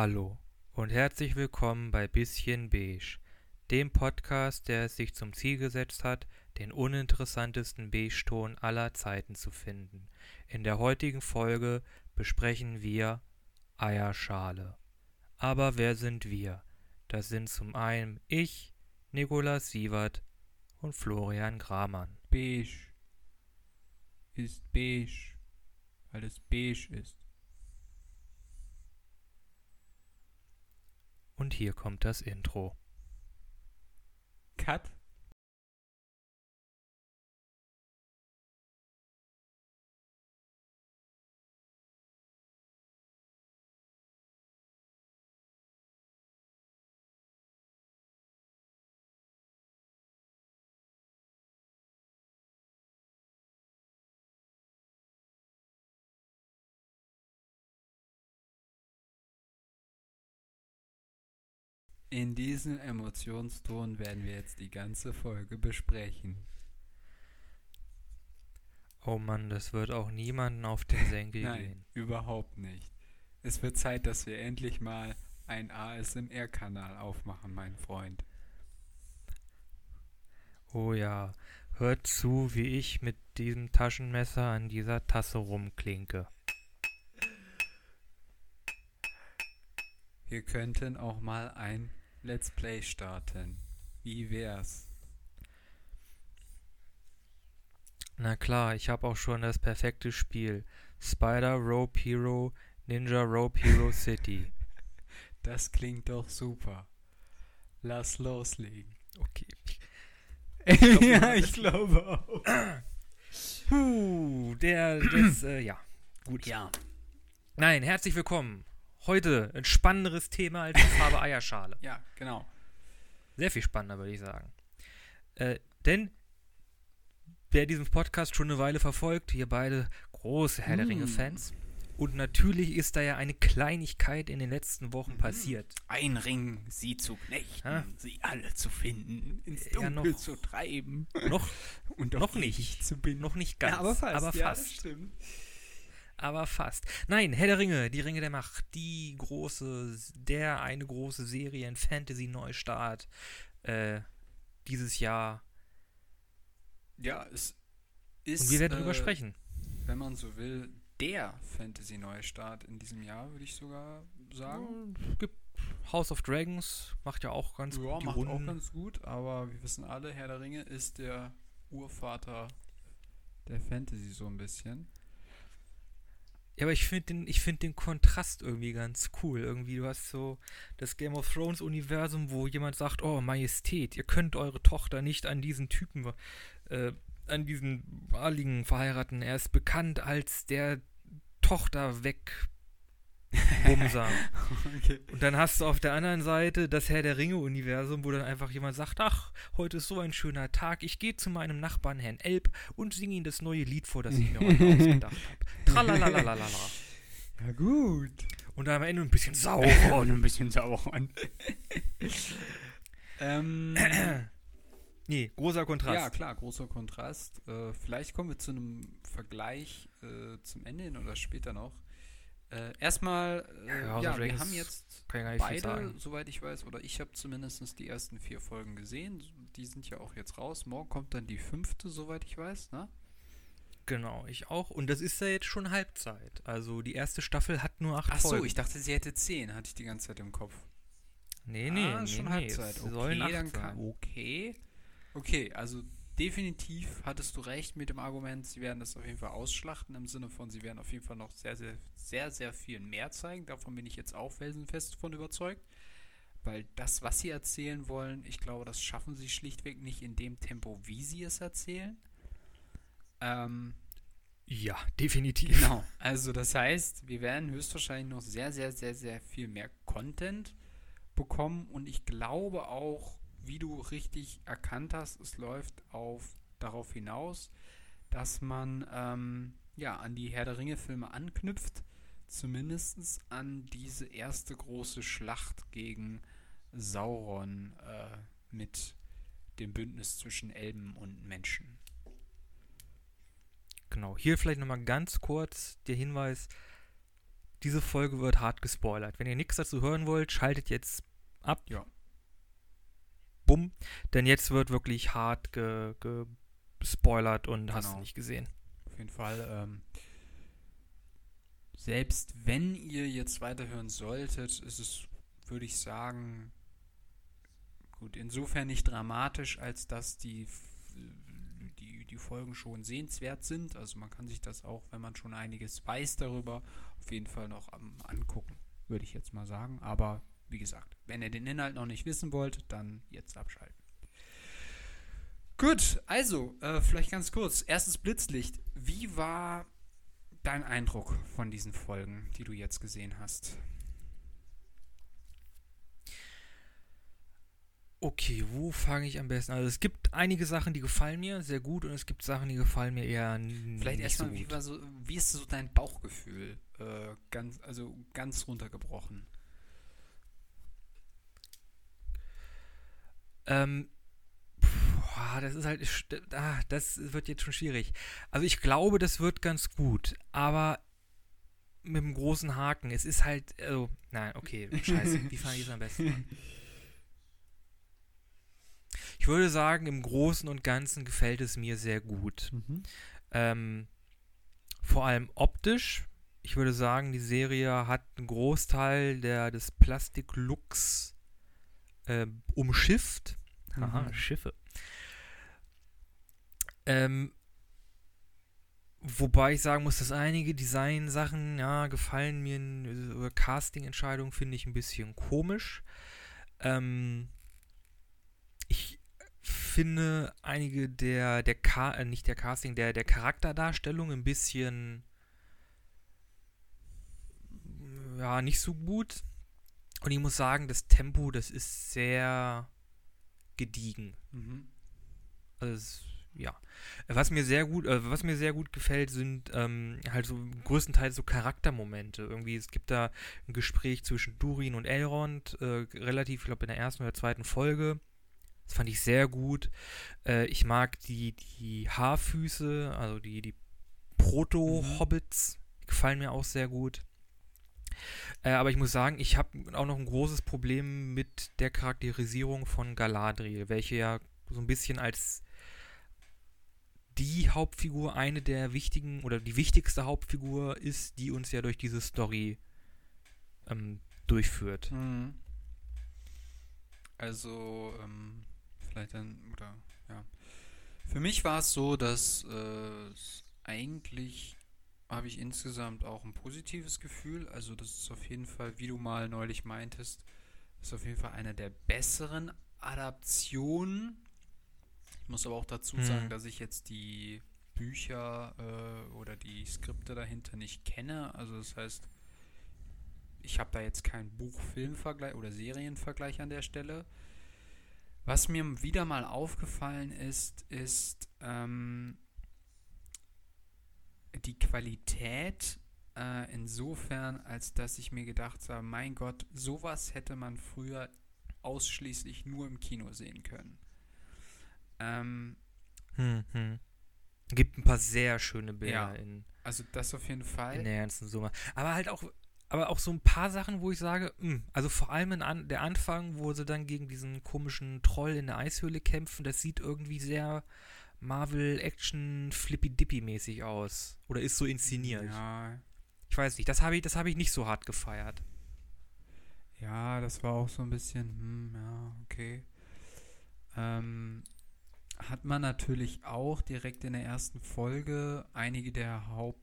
Hallo und herzlich willkommen bei Bisschen Beige, dem Podcast, der es sich zum Ziel gesetzt hat, den uninteressantesten Beige-Ton aller Zeiten zu finden. In der heutigen Folge besprechen wir Eierschale. Aber wer sind wir? Das sind zum einen ich, Nikolaus Sievert und Florian Gramann. Beige ist beige, weil es beige ist. Und hier kommt das Intro. Cut. In diesem Emotionston werden wir jetzt die ganze Folge besprechen. Oh Mann, das wird auch niemanden auf den Senkel Nein, gehen. überhaupt nicht. Es wird Zeit, dass wir endlich mal einen ASMR-Kanal aufmachen, mein Freund. Oh ja, hört zu, wie ich mit diesem Taschenmesser an dieser Tasse rumklinke. Wir könnten auch mal ein Let's Play starten. Wie wär's? Na klar, ich habe auch schon das perfekte Spiel. Spider Rope Hero Ninja Rope Hero City. Das klingt doch super. Lass loslegen. Okay. ja, ich glaube auch. Puh, der, das, äh, ja. Gut. Ja. Nein, herzlich willkommen. Heute ein spannenderes Thema als die Farbe Eierschale. Ja, genau. Sehr viel spannender, würde ich sagen. Äh, denn wer diesen Podcast schon eine Weile verfolgt, wir beide große Herr der Mm. Ringe-Fans. Und natürlich ist da ja eine Kleinigkeit in den letzten Wochen Mhm. passiert. Ein Ring, sie zu knechten, Ah. sie alle zu finden, ins Ja, Dunkel noch- zu treiben Noch, und noch nicht. zu binden. noch nicht ganz, ja, aber fast. aber ja, das fast. stimmt. Aber fast. Nein, Herr der Ringe, die Ringe der Macht, die große, der eine große Serie, ein Fantasy-Neustart äh, dieses Jahr. Ja, es ist. Und wir werden drüber äh, sprechen. Wenn man so will, der Fantasy-Neustart in diesem Jahr, würde ich sogar sagen. Es gibt House of Dragons, macht ja auch ganz Ja, gut die macht Runden. auch ganz gut, aber wir wissen alle, Herr der Ringe ist der Urvater der Fantasy so ein bisschen. Ja, aber ich finde den, find den Kontrast irgendwie ganz cool. Irgendwie, du hast so das Game of Thrones Universum, wo jemand sagt, oh, Majestät, ihr könnt eure Tochter nicht an diesen Typen, äh, an diesen adligen verheiraten. Er ist bekannt als der Tochter weg. Bumser. okay. Und dann hast du auf der anderen Seite das Herr der Ringe-Universum, wo dann einfach jemand sagt, ach, heute ist so ein schöner Tag, ich gehe zu meinem Nachbarn Herrn Elb und singe ihm das neue Lied vor, das ich mir heute ausgedacht habe. Tralalalalala. Ja, gut. Und dann am Ende ein bisschen sauer. Oh, ein bisschen Sauron. ähm, Nee, großer Kontrast. ja, klar, großer Kontrast. Äh, vielleicht kommen wir zu einem Vergleich äh, zum Ende hin oder später noch. Äh, erstmal, äh, Ja, wir haben jetzt beide, soweit ich weiß, oder ich habe zumindest die ersten vier Folgen gesehen. Die sind ja auch jetzt raus. Morgen kommt dann die fünfte, soweit ich weiß, ne? Genau, ich auch. Und das ist ja jetzt schon Halbzeit. Also die erste Staffel hat nur acht Ach so, Folgen. ich dachte, sie hätte zehn, hatte ich die ganze Zeit im Kopf. nee, nee, ah, nee, schon nee. Halbzeit. Okay, sollen acht dann sein. kann, okay. Okay, also definitiv hattest du recht mit dem Argument, sie werden das auf jeden Fall ausschlachten, im Sinne von, sie werden auf jeden Fall noch sehr, sehr, sehr, sehr viel mehr zeigen. Davon bin ich jetzt auch felsenfest von überzeugt. Weil das, was sie erzählen wollen, ich glaube, das schaffen sie schlichtweg nicht in dem Tempo, wie sie es erzählen. Ähm, Ja, definitiv. Genau. Also das heißt, wir werden höchstwahrscheinlich noch sehr, sehr, sehr, sehr viel mehr Content bekommen und ich glaube auch, wie du richtig erkannt hast, es läuft auf darauf hinaus, dass man ähm, ja an die Herr der Ringe Filme anknüpft, zumindest an diese erste große Schlacht gegen Sauron äh, mit dem Bündnis zwischen Elben und Menschen. Genau. Hier vielleicht nochmal ganz kurz der Hinweis. diese Folge wird hart gespoilert. Wenn ihr nichts dazu hören wollt, schaltet jetzt ab. Ja. Bumm. Denn jetzt wird wirklich hart ge, gespoilert und hast du Genau. nicht gesehen. Auf jeden Fall. Ähm, selbst wenn ihr jetzt weiterhören solltet, ist es, würde ich sagen, gut, insofern nicht dramatisch, als dass die, die, die Folgen schon sehenswert sind. Also man kann sich das auch, wenn man schon einiges weiß darüber, auf jeden Fall noch ähm, angucken, würde ich jetzt mal sagen. Aber wie gesagt, wenn ihr den Inhalt noch nicht wissen wollt, dann jetzt abschalten. Gut, also, äh, vielleicht ganz kurz. Erstes Blitzlicht. Wie war dein Eindruck von diesen Folgen, die du jetzt gesehen hast? Okay, wo fange ich am besten? Also es gibt einige Sachen, die gefallen mir sehr gut und es gibt Sachen, die gefallen mir eher Vielleicht nicht erstmal, so wie, so, wie ist so dein Bauchgefühl? Äh, ganz, also ganz runtergebrochen. Ähm, boah, das ist halt, ah, das wird jetzt schon schwierig. Also ich glaube, das wird ganz gut, aber mit einem großen Haken. Es ist halt, also, nein, okay, scheiße. Wie fange ich es am besten an? Ich würde sagen, im Großen und Ganzen gefällt es mir sehr gut. Ähm, vor allem optisch. Ich würde sagen, die Serie hat einen Großteil der, des Plastiklooks äh, umschifft. Haha, Mhm. Schiffe. Ähm, wobei ich sagen muss, dass einige Design-Sachen, ja, gefallen mir, oder Casting-Entscheidungen finde ich ein bisschen komisch. Ähm, ich finde einige der, der Ka äh, nicht der Casting, der, der Charakterdarstellung ein bisschen ja, nicht so gut. Und ich muss sagen, das Tempo, das ist sehr gediegen. Mhm. Also es, ja. Was mir sehr gut, äh, was mir sehr gut gefällt, sind ähm, halt so größtenteils so Charaktermomente. Irgendwie, es gibt da ein Gespräch zwischen Durin und Elrond, äh, relativ, ich glaube, in der ersten oder zweiten Folge. Das fand ich sehr gut. Äh, ich mag die, die Haarfüße, also die, die Proto-Hobbits, gefallen mir auch sehr gut. Äh, aber ich muss sagen, ich habe auch noch ein großes Problem mit der Charakterisierung von Galadriel, welche ja so ein bisschen als die Hauptfigur eine der wichtigen oder die wichtigste Hauptfigur ist, die uns ja durch diese Story ähm, durchführt. Mhm. Also, ähm, vielleicht dann, oder, ja. Für mich war es so, dass äh, eigentlich habe ich insgesamt auch ein positives Gefühl. Also, das ist auf jeden Fall, wie du mal neulich meintest, ist auf jeden Fall eine der besseren Adaptionen. Ich muss aber auch dazu Hm. sagen, dass ich jetzt die Bücher äh, oder die Skripte dahinter nicht kenne. Also, das heißt, ich habe da jetzt keinen Buch-Film-Vergleich oder Serienvergleich an der Stelle. Was mir wieder mal aufgefallen ist, ist ähm, die Qualität äh, insofern, als dass ich mir gedacht habe, mein Gott, sowas hätte man früher ausschließlich nur im Kino sehen können. Ähm, Hm, hm. Gibt ein paar sehr schöne Bilder Ja. in, also das auf jeden Fall. in der ganzen Summe. Aber halt auch, aber auch so ein paar Sachen, wo ich sage, hm, also vor allem in an, der Anfang, wo sie dann gegen diesen komischen Troll in der Eishöhle kämpfen, das sieht irgendwie sehr Marvel-Action Flippy-Dippy-mäßig aus. Oder ist so inszeniert. Ja, Ich weiß nicht, das habe ich, das habe ich nicht so hart gefeiert. Ja, das war auch so ein bisschen, hm, ja, okay. Ähm, hat man natürlich auch direkt in der ersten Folge einige der Haupt-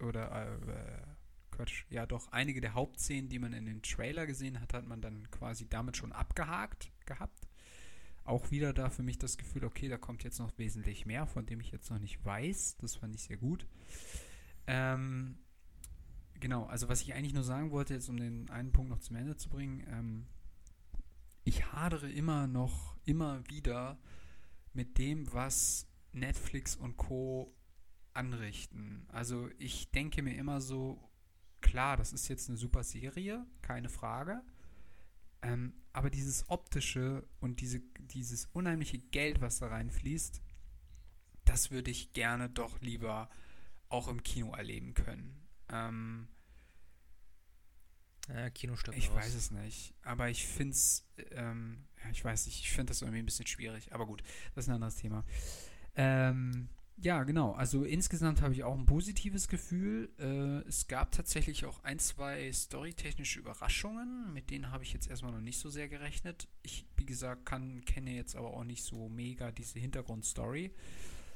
oder, äh, Quatsch, ja doch, einige der Hauptszenen, die man in den Trailer gesehen hat, hat man dann quasi damit schon abgehakt gehabt. Auch wieder da für mich das Gefühl, okay, da kommt jetzt noch wesentlich mehr, von dem ich jetzt noch nicht weiß. Das fand ich sehr gut. Ähm, Genau, also was ich eigentlich nur sagen wollte, jetzt um den einen Punkt noch zum Ende zu bringen, ähm, ich hadere immer noch, immer wieder mit dem, was Netflix und Co. anrichten. Also ich denke mir immer so, klar, das ist jetzt eine super Serie, keine Frage. Ähm, aber dieses optische und diese, dieses unheimliche Geld, was da reinfließt, das würde ich gerne doch lieber auch im Kino erleben können. Ähm, Äh, Kino stirbt Ich aus. weiß es nicht. Aber ich finde es, ähm, ja, ich weiß nicht, ich finde das irgendwie ein bisschen schwierig. Aber gut, das ist ein anderes Thema. Ähm, ja, genau. Also insgesamt habe ich auch ein positives Gefühl. Äh, es gab tatsächlich auch ein, zwei storytechnische Überraschungen, mit denen habe ich jetzt erstmal noch nicht so sehr gerechnet. Ich, wie gesagt, kann, kenne jetzt aber auch nicht so mega diese Hintergrundstory.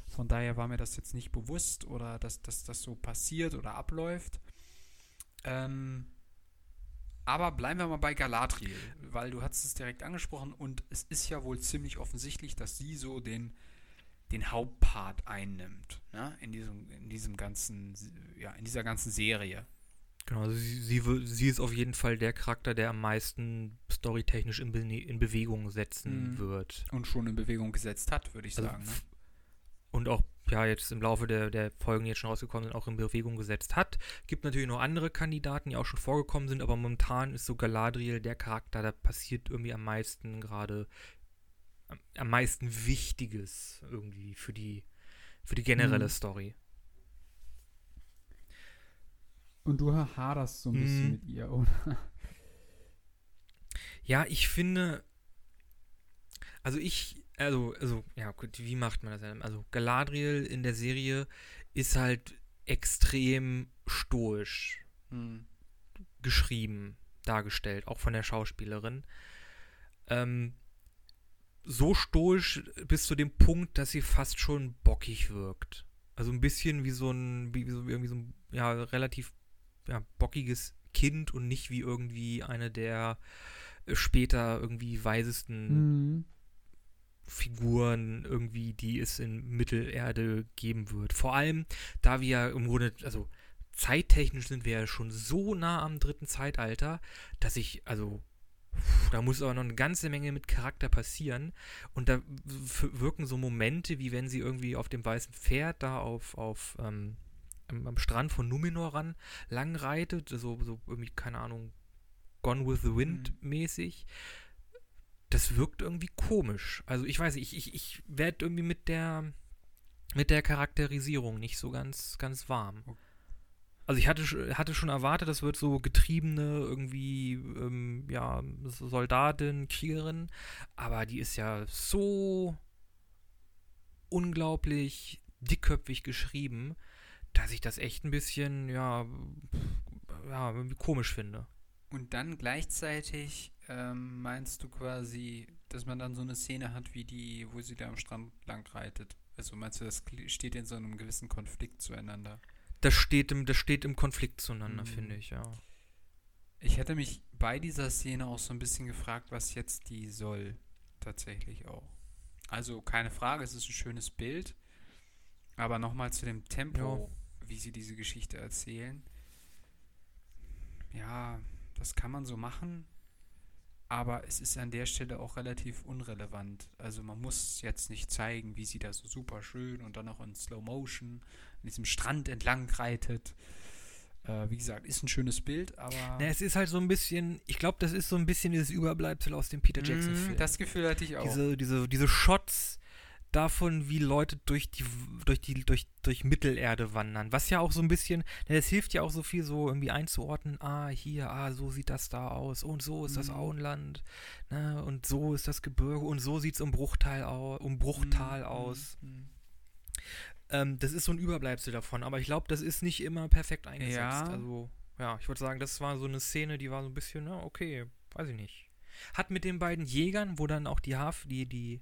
Von daher war mir das jetzt nicht bewusst oder dass, dass das so passiert oder abläuft. Ähm, aber bleiben wir mal bei Galadriel, weil du hast es direkt angesprochen und es ist ja wohl ziemlich offensichtlich, dass sie so den, den Hauptpart einnimmt, ne? In diesem, in diesem ganzen, ja, in dieser ganzen Serie. Genau, also sie, sie, sie ist auf jeden Fall der Charakter, der am meisten storytechnisch in, Be in Bewegung setzen Mhm. wird. Und schon in Bewegung gesetzt hat, würde ich Also sagen. Ne? Und auch, ja, jetzt im Laufe der, der Folgen, die jetzt schon rausgekommen sind, auch in Bewegung gesetzt hat. Gibt natürlich noch andere Kandidaten, die auch schon vorgekommen sind, aber momentan ist so Galadriel der Charakter, da passiert irgendwie am meisten gerade, am, meisten Wichtiges irgendwie für die, für die generelle Mhm. Story. Und du haderst so ein bisschen Mhm. mit ihr, oder? Ja, ich finde, also ich, also, also, ja, gut, wie macht man das denn? Also Galadriel in der Serie ist halt extrem stoisch Hm. geschrieben, dargestellt, auch von der Schauspielerin. Ähm, so stoisch bis zu dem Punkt, dass sie fast schon bockig wirkt. Also ein bisschen wie so ein, wie so, irgendwie so ein, ja, relativ ja, bockiges Kind und nicht wie irgendwie eine der äh, später irgendwie weisesten Mhm. Figuren irgendwie, die es in Mittelerde geben wird. Vor allem, da wir ja im Grunde, also zeittechnisch sind wir ja schon so nah am dritten Zeitalter, dass ich, also, da muss aber noch eine ganze Menge mit Charakter passieren. Und da wirken so Momente, wie wenn sie irgendwie auf dem weißen Pferd da auf, auf, ähm, am, Strand von Numenor ran lang reitet, so, so irgendwie, keine Ahnung, Gone with the Wind mäßig das wirkt irgendwie komisch. Also ich weiß nicht, ich, ich, ich werde irgendwie mit der mit der Charakterisierung nicht so ganz, ganz warm. Okay. Also ich hatte, hatte schon erwartet, das wird so getriebene irgendwie, ähm, ja, Soldatin, Kriegerin, aber die ist ja so unglaublich dickköpfig geschrieben, dass ich das echt ein bisschen, ja, ja, komisch finde. Und dann gleichzeitig ähm, meinst du quasi, dass man dann so eine Szene hat wie die, wo sie da am Strand lang reitet? Also meinst du, das steht in so einem gewissen Konflikt zueinander? Das steht im, das steht im Konflikt zueinander, Mhm. finde ich, ja. Ich hätte mich bei dieser Szene auch so ein bisschen gefragt, was jetzt die soll. Tatsächlich auch. Also keine Frage, es ist ein schönes Bild. Aber nochmal zu dem Tempo, wie sie diese Geschichte erzählen. Ja, das kann man so machen. Aber es ist an der Stelle auch relativ unrelevant. Also man muss jetzt nicht zeigen, wie sie da so super schön und dann auch in Slow Motion an diesem Strand entlang reitet. Äh, wie gesagt, ist ein schönes Bild, aber. Na, es ist halt so ein bisschen, ich glaube, das ist so ein bisschen dieses Überbleibsel aus dem Peter Jackson-Film. Mm, Das Gefühl hatte ich auch. diese, diese, diese Shots davon, wie Leute durch die, durch die, durch, durch Mittelerde wandern. Was ja auch so ein bisschen, das hilft ja auch so viel so irgendwie einzuordnen, ah, hier, ah, so sieht das da aus und so ist das Mhm. Auenland, ne, und so ist das Gebirge und so sieht es um Bruchteil au, um Bruchtal Mm, aus. mm, mm. Ähm, das ist so ein Überbleibsel davon, aber ich glaube, das ist nicht immer perfekt eingesetzt. Ja. Also, ja, ich würde sagen, das war so eine Szene, die war so ein bisschen, na, okay, weiß ich nicht. Hat mit den beiden Jägern, wo dann auch die, Haarf die, die,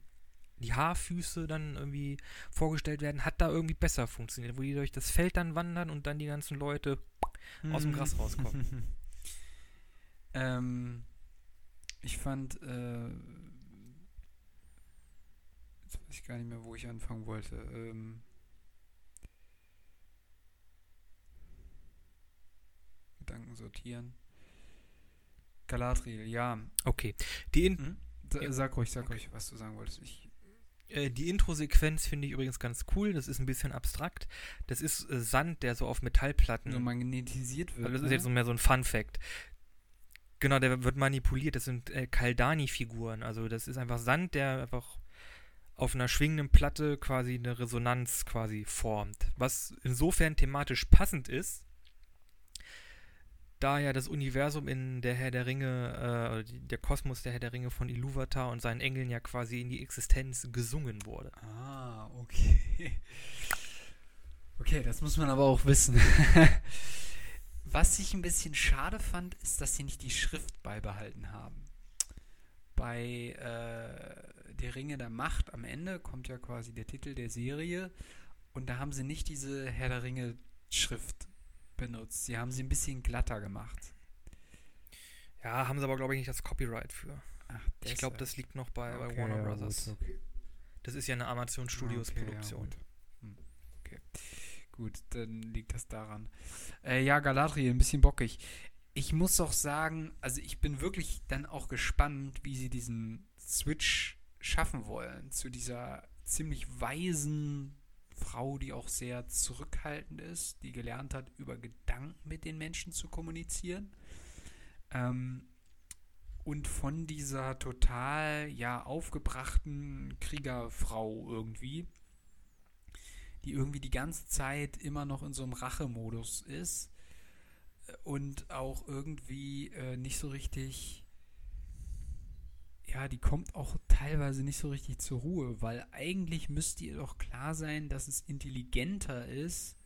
die Haarfüße dann irgendwie vorgestellt werden, hat da irgendwie besser funktioniert, wo die durch das Feld dann wandern und dann die ganzen Leute aus dem Gras rauskommen. ähm, ich fand, äh, jetzt weiß ich gar nicht mehr, wo ich anfangen wollte. Ähm, Gedanken sortieren. Galadriel, ja. Okay. Die, In Hm? Sa- Ja. Sag ruhig, sag Okay. ruhig, was du sagen wolltest. Ich, äh, die Intro-Sequenz finde ich übrigens ganz cool. Das ist ein bisschen abstrakt. Das ist äh, Sand, der so auf Metallplatten so magnetisiert wird. Also das ist ne? jetzt so mehr so ein Fun-Fact. Genau, der wird manipuliert. Das sind äh, Kaldani-Figuren. Also das ist einfach Sand, der einfach auf einer schwingenden Platte quasi eine Resonanz quasi formt. Was insofern thematisch passend ist, da ja das Universum in der Herr der Ringe, äh, der Kosmos der Herr der Ringe von Iluvatar und seinen Engeln ja quasi in die Existenz gesungen wurde. Ah, okay. Okay, das muss man aber auch wissen. Was ich ein bisschen schade fand, ist, dass sie nicht die Schrift beibehalten haben. Bei äh, Die Ringe der Macht am Ende kommt ja quasi der Titel der Serie und da haben sie nicht diese Herr der Ringe Schrift benutzt. Sie haben sie ein bisschen glatter gemacht. Ja, haben sie aber, glaube ich, nicht das Copyright für. Ach, Ich glaube, das liegt noch bei, bei Okay, Warner ja, Brothers. Gut, okay. Das ist ja eine Amazon Studios Okay, ja, Produktion. gut. Hm, okay. Gut, dann liegt das daran. Äh, ja, Galadriel, ein bisschen bockig. Ich muss auch sagen, also ich bin wirklich dann auch gespannt, wie sie diesen Switch schaffen wollen zu dieser ziemlich weisen Frau, die auch sehr zurückhaltend ist, die gelernt hat, über Gedanken mit den Menschen zu kommunizieren. Ähm, und von dieser total, ja, aufgebrachten Kriegerfrau irgendwie, die irgendwie die ganze Zeit immer noch in so einem Rachemodus ist äh, und auch irgendwie äh, nicht so richtig, ja, die kommt auch teilweise nicht so richtig zur Ruhe, weil eigentlich müsste ihr doch klar sein, dass es intelligenter ist,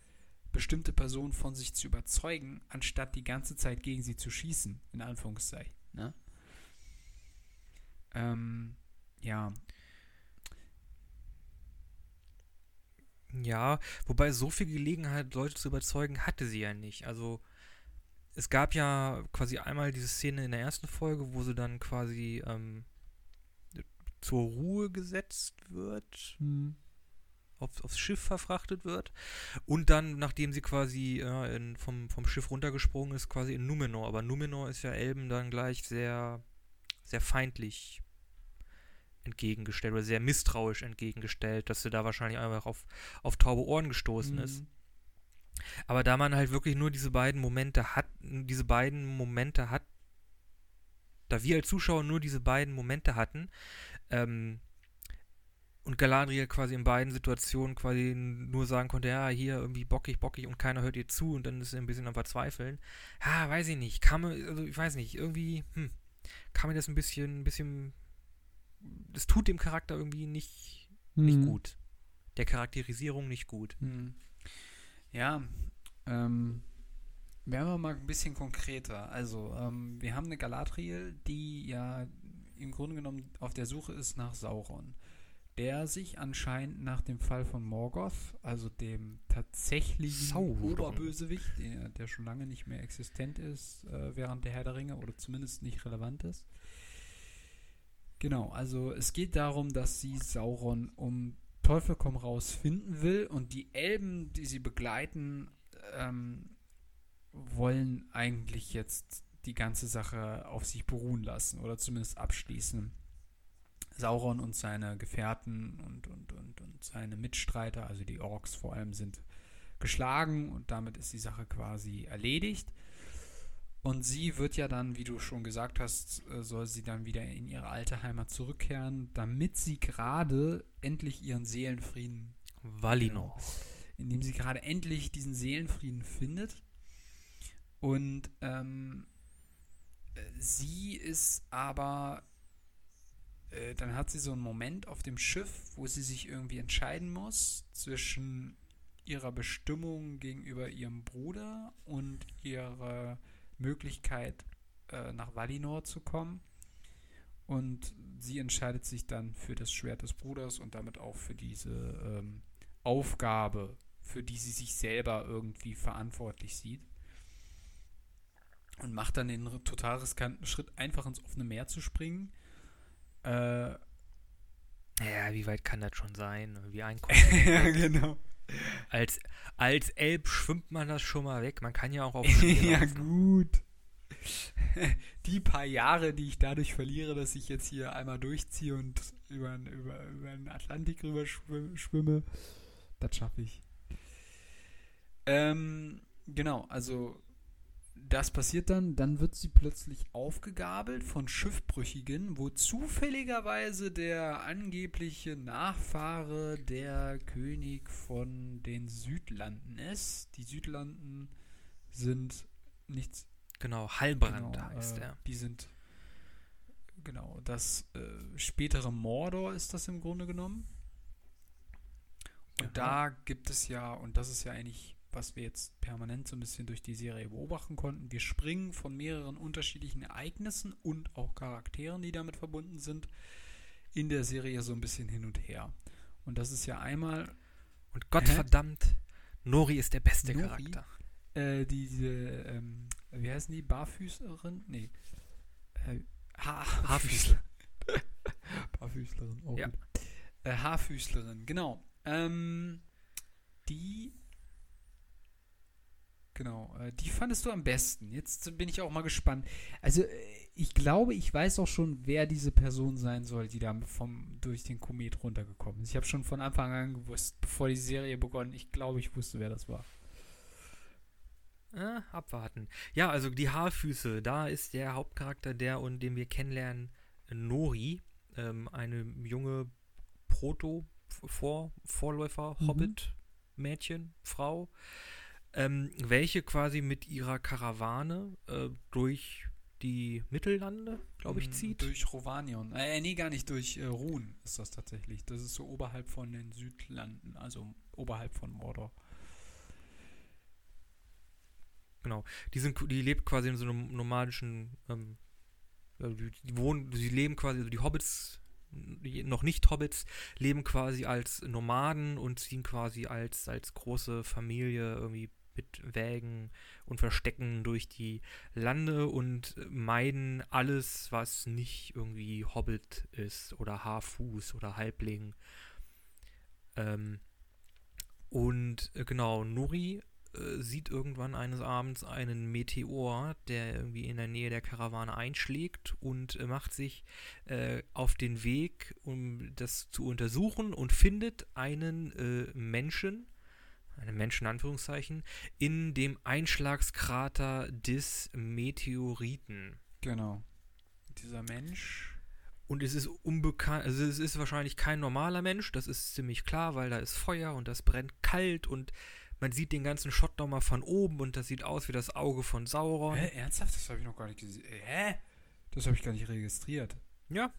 bestimmte Personen von sich zu überzeugen, anstatt die ganze Zeit gegen sie zu schießen, in Anführungszeichen. Ne? Ähm, ja, Ja, wobei so viel Gelegenheit, Leute zu überzeugen, hatte sie ja nicht. Also es gab ja quasi einmal diese Szene in der ersten Folge, wo sie dann quasi ähm, zur Ruhe gesetzt wird, auf, aufs Schiff verfrachtet wird und dann, nachdem sie quasi äh, in, vom, vom Schiff runtergesprungen ist, quasi in Numenor. Aber Numenor ist ja Elben dann gleich sehr, sehr feindlich entgegengestellt oder sehr misstrauisch entgegengestellt, dass sie da wahrscheinlich einfach auf, auf taube Ohren gestoßen Mhm. ist. Aber da man halt wirklich nur diese beiden Momente hat, diese beiden Momente hat, da wir als Zuschauer nur diese beiden Momente hatten, ähm, und Galadriel quasi in beiden Situationen quasi nur sagen konnte, ja, hier irgendwie bockig, bockig und keiner hört ihr zu und dann ist sie ein bisschen am Verzweifeln. Ja, weiß ich nicht, kam also ich weiß nicht, irgendwie, hm, kam mir das ein bisschen, ein bisschen, das tut dem Charakter irgendwie nicht, nicht Mhm. gut. Der Charakterisierung nicht gut. Hm. Ja, ähm, werden wir mal ein bisschen konkreter. Also, ähm, wir haben eine Galadriel, die ja im Grunde genommen auf der Suche ist nach Sauron, der sich anscheinend nach dem Fall von Morgoth, also dem tatsächlichen Sauron. Oberbösewicht, der, der schon lange nicht mehr existent ist äh, während der Herr der Ringe oder zumindest nicht relevant ist. Genau, also es geht darum, dass sie Sauron um Teufel komm raus finden will und die Elben, die sie begleiten, ähm, wollen eigentlich jetzt die ganze Sache auf sich beruhen lassen oder zumindest abschließen. Sauron und seine Gefährten und, und, und, und seine Mitstreiter, also die Orks vor allem, sind geschlagen und damit ist die Sache quasi erledigt. Und sie wird ja dann, wie du schon gesagt hast, äh, soll sie dann wieder in ihre alte Heimat zurückkehren, damit sie gerade endlich ihren Seelenfrieden, Valinor. indem sie gerade endlich diesen Seelenfrieden findet. Und ähm, äh, sie ist aber, äh, dann hat sie so einen Moment auf dem Schiff, wo sie sich irgendwie entscheiden muss zwischen ihrer Bestimmung gegenüber ihrem Bruder und ihrer Möglichkeit, äh, nach Valinor zu kommen. Und sie entscheidet sich dann für das Schwert des Bruders und damit auch für diese ähm, Aufgabe, für die sie sich selber irgendwie verantwortlich sieht. Und macht dann den total riskanten Schritt, einfach ins offene Meer zu springen. Äh, Ja, wie weit kann das schon sein? Wie ein ja, genau. als, als Elb schwimmt man das schon mal weg. Man kann ja auch auf ja, gut. Die paar Jahre, die ich dadurch verliere, dass ich jetzt hier einmal durchziehe und über, über, über den Atlantik rüber schwimm- schwimme, das schaffe ich. Ähm, genau, also das passiert dann, dann wird sie plötzlich aufgegabelt von Schiffbrüchigen, wo zufälligerweise der angebliche Nachfahre der König von den Südlanden ist. Die Südlanden sind nichts Genau, Halbrand Genau, heißt äh, er. Die sind, genau, das äh, spätere Mordor ist das im Grunde genommen. Und Aha. da gibt es ja, und das ist ja eigentlich, was wir jetzt permanent so ein bisschen durch die Serie beobachten konnten, wir springen von mehreren unterschiedlichen Ereignissen und auch Charakteren, die damit verbunden sind, in der Serie so ein bisschen hin und her. Und das ist ja einmal Und Gottverdammt, Nori ist der beste Nori? Charakter. äh, diese, ähm, wie heißen die, Barfüßlerin? Nee. Äh, ha Haarfüßler. Barfüßlerin, oh Ja. Äh, Haarfüßlerin, genau. Ähm, die, genau, äh, die fandest du am besten. Jetzt bin ich auch mal gespannt. Also, äh, ich glaube, ich weiß auch schon, wer diese Person sein soll, die da vom, durch den Komet runtergekommen ist. Ich habe schon von Anfang an gewusst, bevor die Serie begonnen, ich glaube, ich wusste, wer das war. Ah, abwarten. Ja, also die Haarfüße, da ist der Hauptcharakter der und den wir kennenlernen, Nori, ähm, eine junge Proto -Vor Vorläufer. Hobbit Mädchen, Frau, ähm, welche quasi mit ihrer Karawane äh, durch die Mittellande, glaube ich, Mm, zieht. Durch Rovanion. Äh, nee, gar nicht, durch äh, Ruhn ist das tatsächlich. Das ist so oberhalb von den Südlanden, also oberhalb von Mordor. Genau. Die, sind, die lebt quasi in so einem nomadischen, ähm, ja, die, die wohnen, sie leben quasi, also die Hobbits, die noch nicht Hobbits, leben quasi als Nomaden und ziehen quasi als, als große Familie irgendwie mit Wägen und Verstecken durch die Lande und meiden alles, was nicht irgendwie Hobbit ist oder Haarfuß oder Halbling. Ähm, und äh, genau, Nuri äh, sieht irgendwann eines Abends einen Meteor, der irgendwie in der Nähe der Karawane einschlägt und äh, macht sich äh, auf den Weg, um das zu untersuchen und findet einen äh, Menschen, einen Menschen in Anführungszeichen, in dem Einschlagskrater des Meteoriten. Genau. Dieser Mensch. Und es ist unbekannt, also es ist wahrscheinlich kein normaler Mensch, das ist ziemlich klar, weil da ist Feuer und das brennt kalt und man sieht den ganzen Shot nochmal von oben und das sieht aus wie das Auge von Sauron. Hä, ernsthaft? Das habe ich noch gar nicht gesehen. Hä? Das habe ich gar nicht registriert. Ja.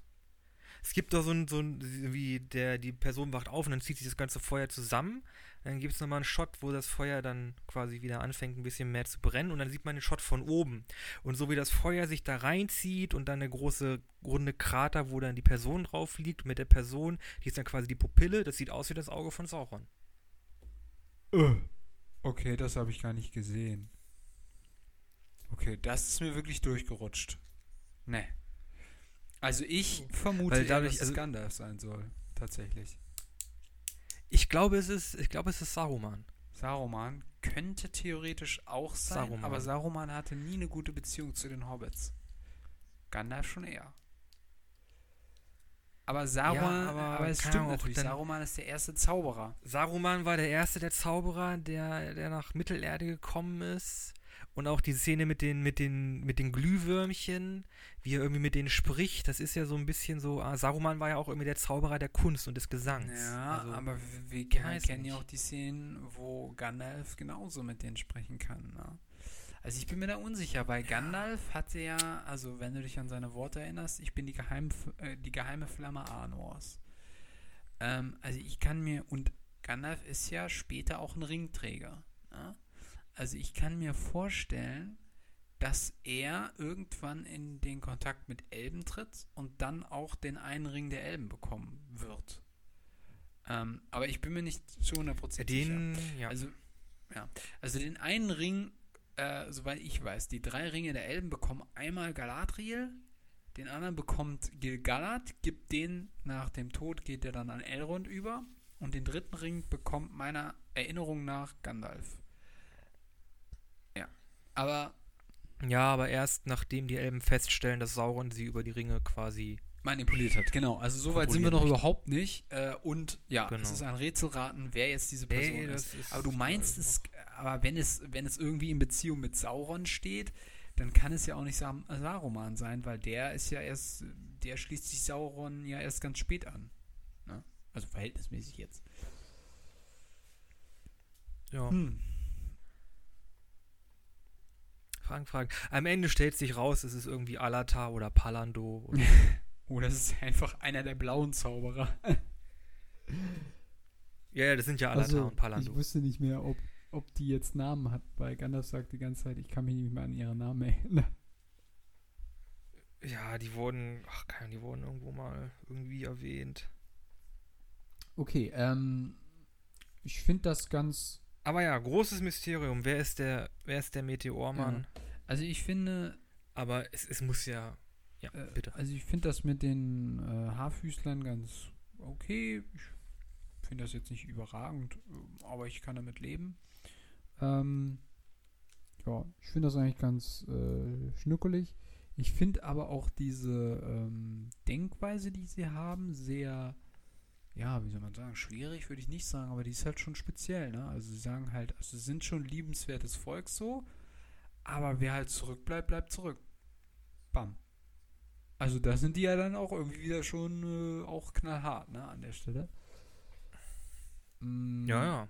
Es gibt da so ein, so ein, wie der, die Person wacht auf und dann zieht sich das ganze Feuer zusammen. Dann gibt es nochmal einen Shot, wo das Feuer dann quasi wieder anfängt, ein bisschen mehr zu brennen. Und dann sieht man den Shot von oben. Und so wie das Feuer sich da reinzieht und dann eine große runde Krater, wo dann die Person drauf liegt. Mit der Person, die ist dann quasi die Pupille. Das sieht aus wie das Auge von Sauron. Äh. Okay, das habe ich gar nicht gesehen. Okay, das ist mir wirklich durchgerutscht. Ne. Also ich vermute, Weil eher, dadurch- dass es also- Gandalf sein soll. Tatsächlich. Ich glaube, es ist, ich glaube, es ist Saruman. Saruman könnte theoretisch auch sein, Saruman. aber Saruman hatte nie eine gute Beziehung zu den Hobbits. Gandalf schon eher. Aber Saruman, aber aber, es stimmt natürlich, Saruman ist der erste Zauberer. Saruman war der erste der Zauberer, der, der nach Mittelerde gekommen ist. Und auch die Szene mit den, mit den, mit den Glühwürmchen, wie er irgendwie mit denen spricht, das ist ja so ein bisschen so. Ah, Saruman war ja auch irgendwie der Zauberer der Kunst und des Gesangs. Ja, also, aber wir, kennen, ja auch die Szenen, wo Gandalf genauso mit denen sprechen kann. Ne? Also ich bin mir da unsicher, weil Gandalf hatte ja, also wenn du dich an seine Worte erinnerst, ich bin die geheime, äh, die geheime Flamme Arnors. Ähm, also ich kann mir, und Gandalf ist ja später auch ein Ringträger. Ne? Also ich kann mir vorstellen, dass er irgendwann in den Kontakt mit Elben tritt und dann auch den einen Ring der Elben bekommen wird. Ähm, aber ich bin mir nicht zu 100% sicher. den, ja. Also, ja. Also den einen Ring, äh, soweit ich weiß, die drei Ringe der Elben bekommen einmal Galadriel, den anderen bekommt Gil-galad, gibt den nach dem Tod, geht der dann an Elrond über und den dritten Ring bekommt meiner Erinnerung nach Gandalf. Ja. Aber ja, aber erst nachdem die Elben feststellen, dass Sauron sie über die Ringe quasi. manipuliert hat, genau. Also soweit sind wir noch Kontrollieren überhaupt nicht. Äh, und ja, Genau. es ist ein Rätselraten, wer jetzt diese Person Nee, ist. ist- Aber du meinst äh, es, aber wenn es, wenn es irgendwie in Beziehung mit Sauron steht, dann kann es ja auch nicht Sam Saruman sein, weil der ist ja erst, der schließt sich Sauron ja erst ganz spät an. Ne? Also verhältnismäßig jetzt. Ja. Hm. Fragen, Fragen. Am Ende stellt sich raus, es ist irgendwie Alata oder Palando. Oder Oder es ist einfach einer der blauen Zauberer. ja, ja, das sind ja Alata Also, und Palando. ich wusste nicht mehr, ob, ob die jetzt Namen hat, weil Gandalf sagt die ganze Zeit, ich kann mich nicht mehr an ihren Namen erinnern. Ja, die wurden, ach, keine Ahnung, die wurden irgendwo mal irgendwie erwähnt. Okay, ähm, ich finde das ganz, Aber ja, großes Mysterium. Wer ist der, wer ist der Meteormann? Also ich finde, Aber es, es muss ja, ja, Äh, bitte. also ich finde das mit den äh, Haarfüßlern ganz okay. Ich finde das jetzt nicht überragend, äh, aber ich kann damit leben. Ähm, ja, ich finde das eigentlich ganz äh, schnuckelig. Ich finde aber auch diese ähm, Denkweise, die sie haben, sehr, ja, wie soll man sagen, schwierig würde ich nicht sagen, aber die ist halt schon speziell, ne? Also sie sagen halt, also sie sind schon liebenswertes Volk so, aber wer halt zurückbleibt, bleibt zurück. Bam. Also da sind die ja dann auch irgendwie wieder schon äh, auch knallhart, ne, an der Stelle. Mm, Ja, ja.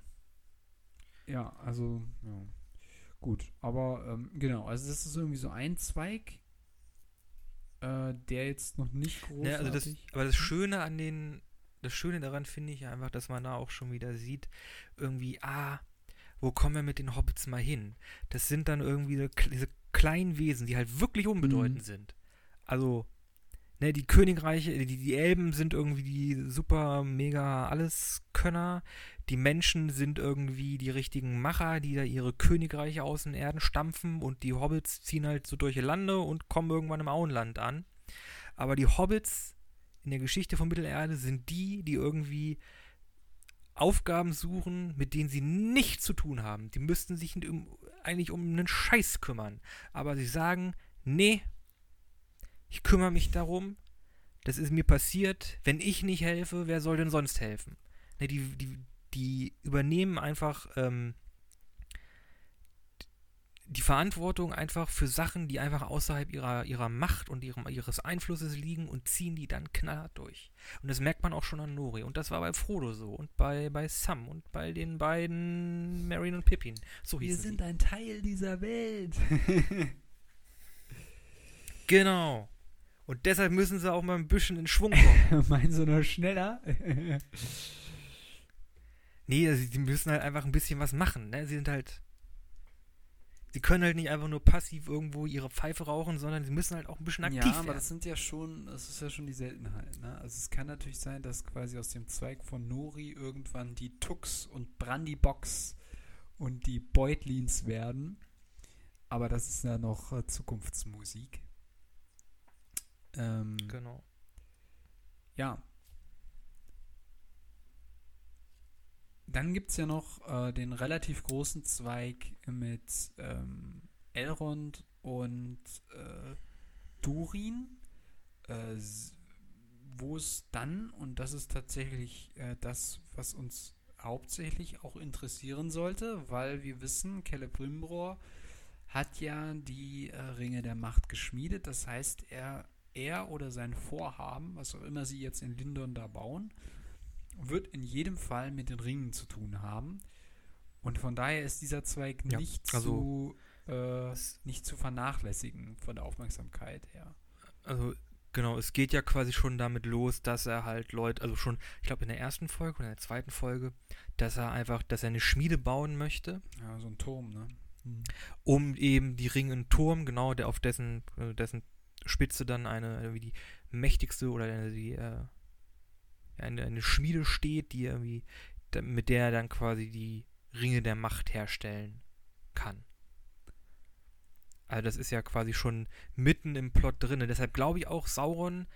ja, also, ja. Gut, aber ähm, genau, also das ist irgendwie so ein Zweig, äh, der jetzt noch nicht großartig... Ne, also das, aber das Schöne an den, das Schöne daran finde ich einfach, dass man da auch schon wieder sieht, irgendwie, ah, wo kommen wir mit den Hobbits mal hin? Das sind dann irgendwie diese kleinen Wesen, die halt wirklich unbedeutend Mhm. sind. Also, ne, die Königreiche, die, die Elben sind irgendwie die super, mega Alleskönner. Die Menschen sind irgendwie die richtigen Macher, die da ihre Königreiche aus den Erden stampfen und die Hobbits ziehen halt so durch ihr Lande und kommen irgendwann im Auenland an. Aber die Hobbits in der Geschichte von Mittelerde sind die, die irgendwie Aufgaben suchen, mit denen sie nichts zu tun haben. Die müssten sich eigentlich um einen Scheiß kümmern. Aber sie sagen, nee, ich kümmere mich darum, das ist mir passiert, wenn ich nicht helfe, wer soll denn sonst helfen? Ne, die, die, die übernehmen einfach ähm, die Verantwortung einfach für Sachen, die einfach außerhalb ihrer, ihrer Macht und ihrem, ihres Einflusses liegen und ziehen die dann knallhart durch. Und das merkt man auch schon an Nori. Und das war bei Frodo so und bei, bei Sam und bei den beiden Marion und Pippin. So Wir sind sie. ein Teil dieser Welt. Genau. Und deshalb müssen sie auch mal ein bisschen in Schwung kommen. Meinen Sie noch schneller? nee, also sie müssen halt einfach ein bisschen was machen. Ne? Sie sind halt. Sie können halt nicht einfach nur passiv irgendwo ihre Pfeife rauchen, sondern sie müssen halt auch ein bisschen aktiv ja, aber werden. das sind ja schon, das ist ja schon die Seltenheit, ne? Also es kann natürlich sein, dass quasi aus dem Zweig von Nori irgendwann die Tux und Brandybox und die Beutlins werden. Aber das ist ja noch äh, Zukunftsmusik. Ähm, Genau. Ja. Dann gibt es ja noch äh, den relativ großen Zweig mit ähm, Elrond und äh, Durin, äh, wo es dann, und das ist tatsächlich äh, das, was uns hauptsächlich auch interessieren sollte, weil wir wissen, Celebrimbor hat ja die äh, Ringe der Macht geschmiedet. Das heißt, er, er oder sein Vorhaben, was auch immer sie jetzt in Lindon da bauen, wird in jedem Fall mit den Ringen zu tun haben. Und von daher ist dieser Zweig Ja, nicht, also- zu, äh, nicht zu vernachlässigen von der Aufmerksamkeit her. Also, genau, es geht ja quasi schon damit los, dass er halt Leute, also schon, ich glaube in der ersten Folge oder in der zweiten Folge, dass er einfach, dass er eine Schmiede bauen möchte, Ja, so ein Turm, ne? um eben die Ringe in Turm, genau, der auf dessen, äh, dessen Spitze dann eine, wie die mächtigste oder eine, die, äh, eine, eine Schmiede steht, die irgendwie, mit der er dann quasi die Ringe der Macht herstellen kann. Also das ist ja quasi schon mitten im Plot drin. Deshalb glaube ich auch, Sauron,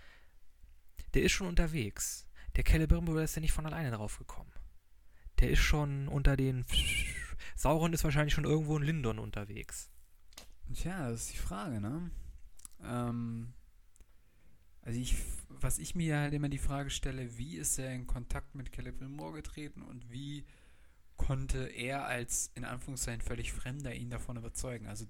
der ist schon unterwegs. Der Celebrimbor ist ja nicht von alleine drauf gekommen. Der ist schon unter den... Sauron ist wahrscheinlich schon irgendwo in Lindon unterwegs. Tja, das ist die Frage, ne? Ähm, also ich, was ich mir halt immer die Frage stelle, wie ist er in Kontakt mit Celebrimbor getreten und wie konnte er als in Anführungszeichen völlig Fremder ihn davon überzeugen? Also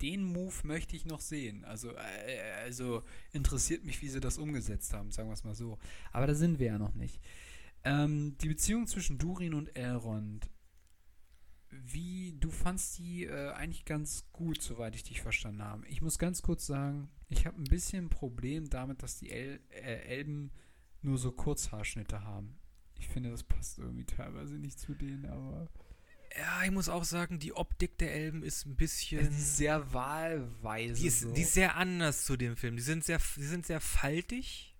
den Move möchte ich noch sehen. Also, äh, also interessiert mich, wie sie das umgesetzt haben, sagen wir es mal so. Aber da sind wir ja noch nicht. Ähm, die Beziehung zwischen Durin und Elrond wie, du fandst die äh, eigentlich ganz gut, soweit ich dich verstanden habe. Ich muss ganz kurz sagen, ich habe ein bisschen ein Problem damit, dass die El äh, Elben nur so Kurzhaarschnitte haben. Ich finde, das passt irgendwie teilweise nicht zu denen, aber. Ja, ich muss auch sagen, die Optik der Elben ist ein bisschen. ist sehr wahlweise. Die ist, so. die ist sehr anders zu dem Film. Die sind sehr, die sind sehr faltig.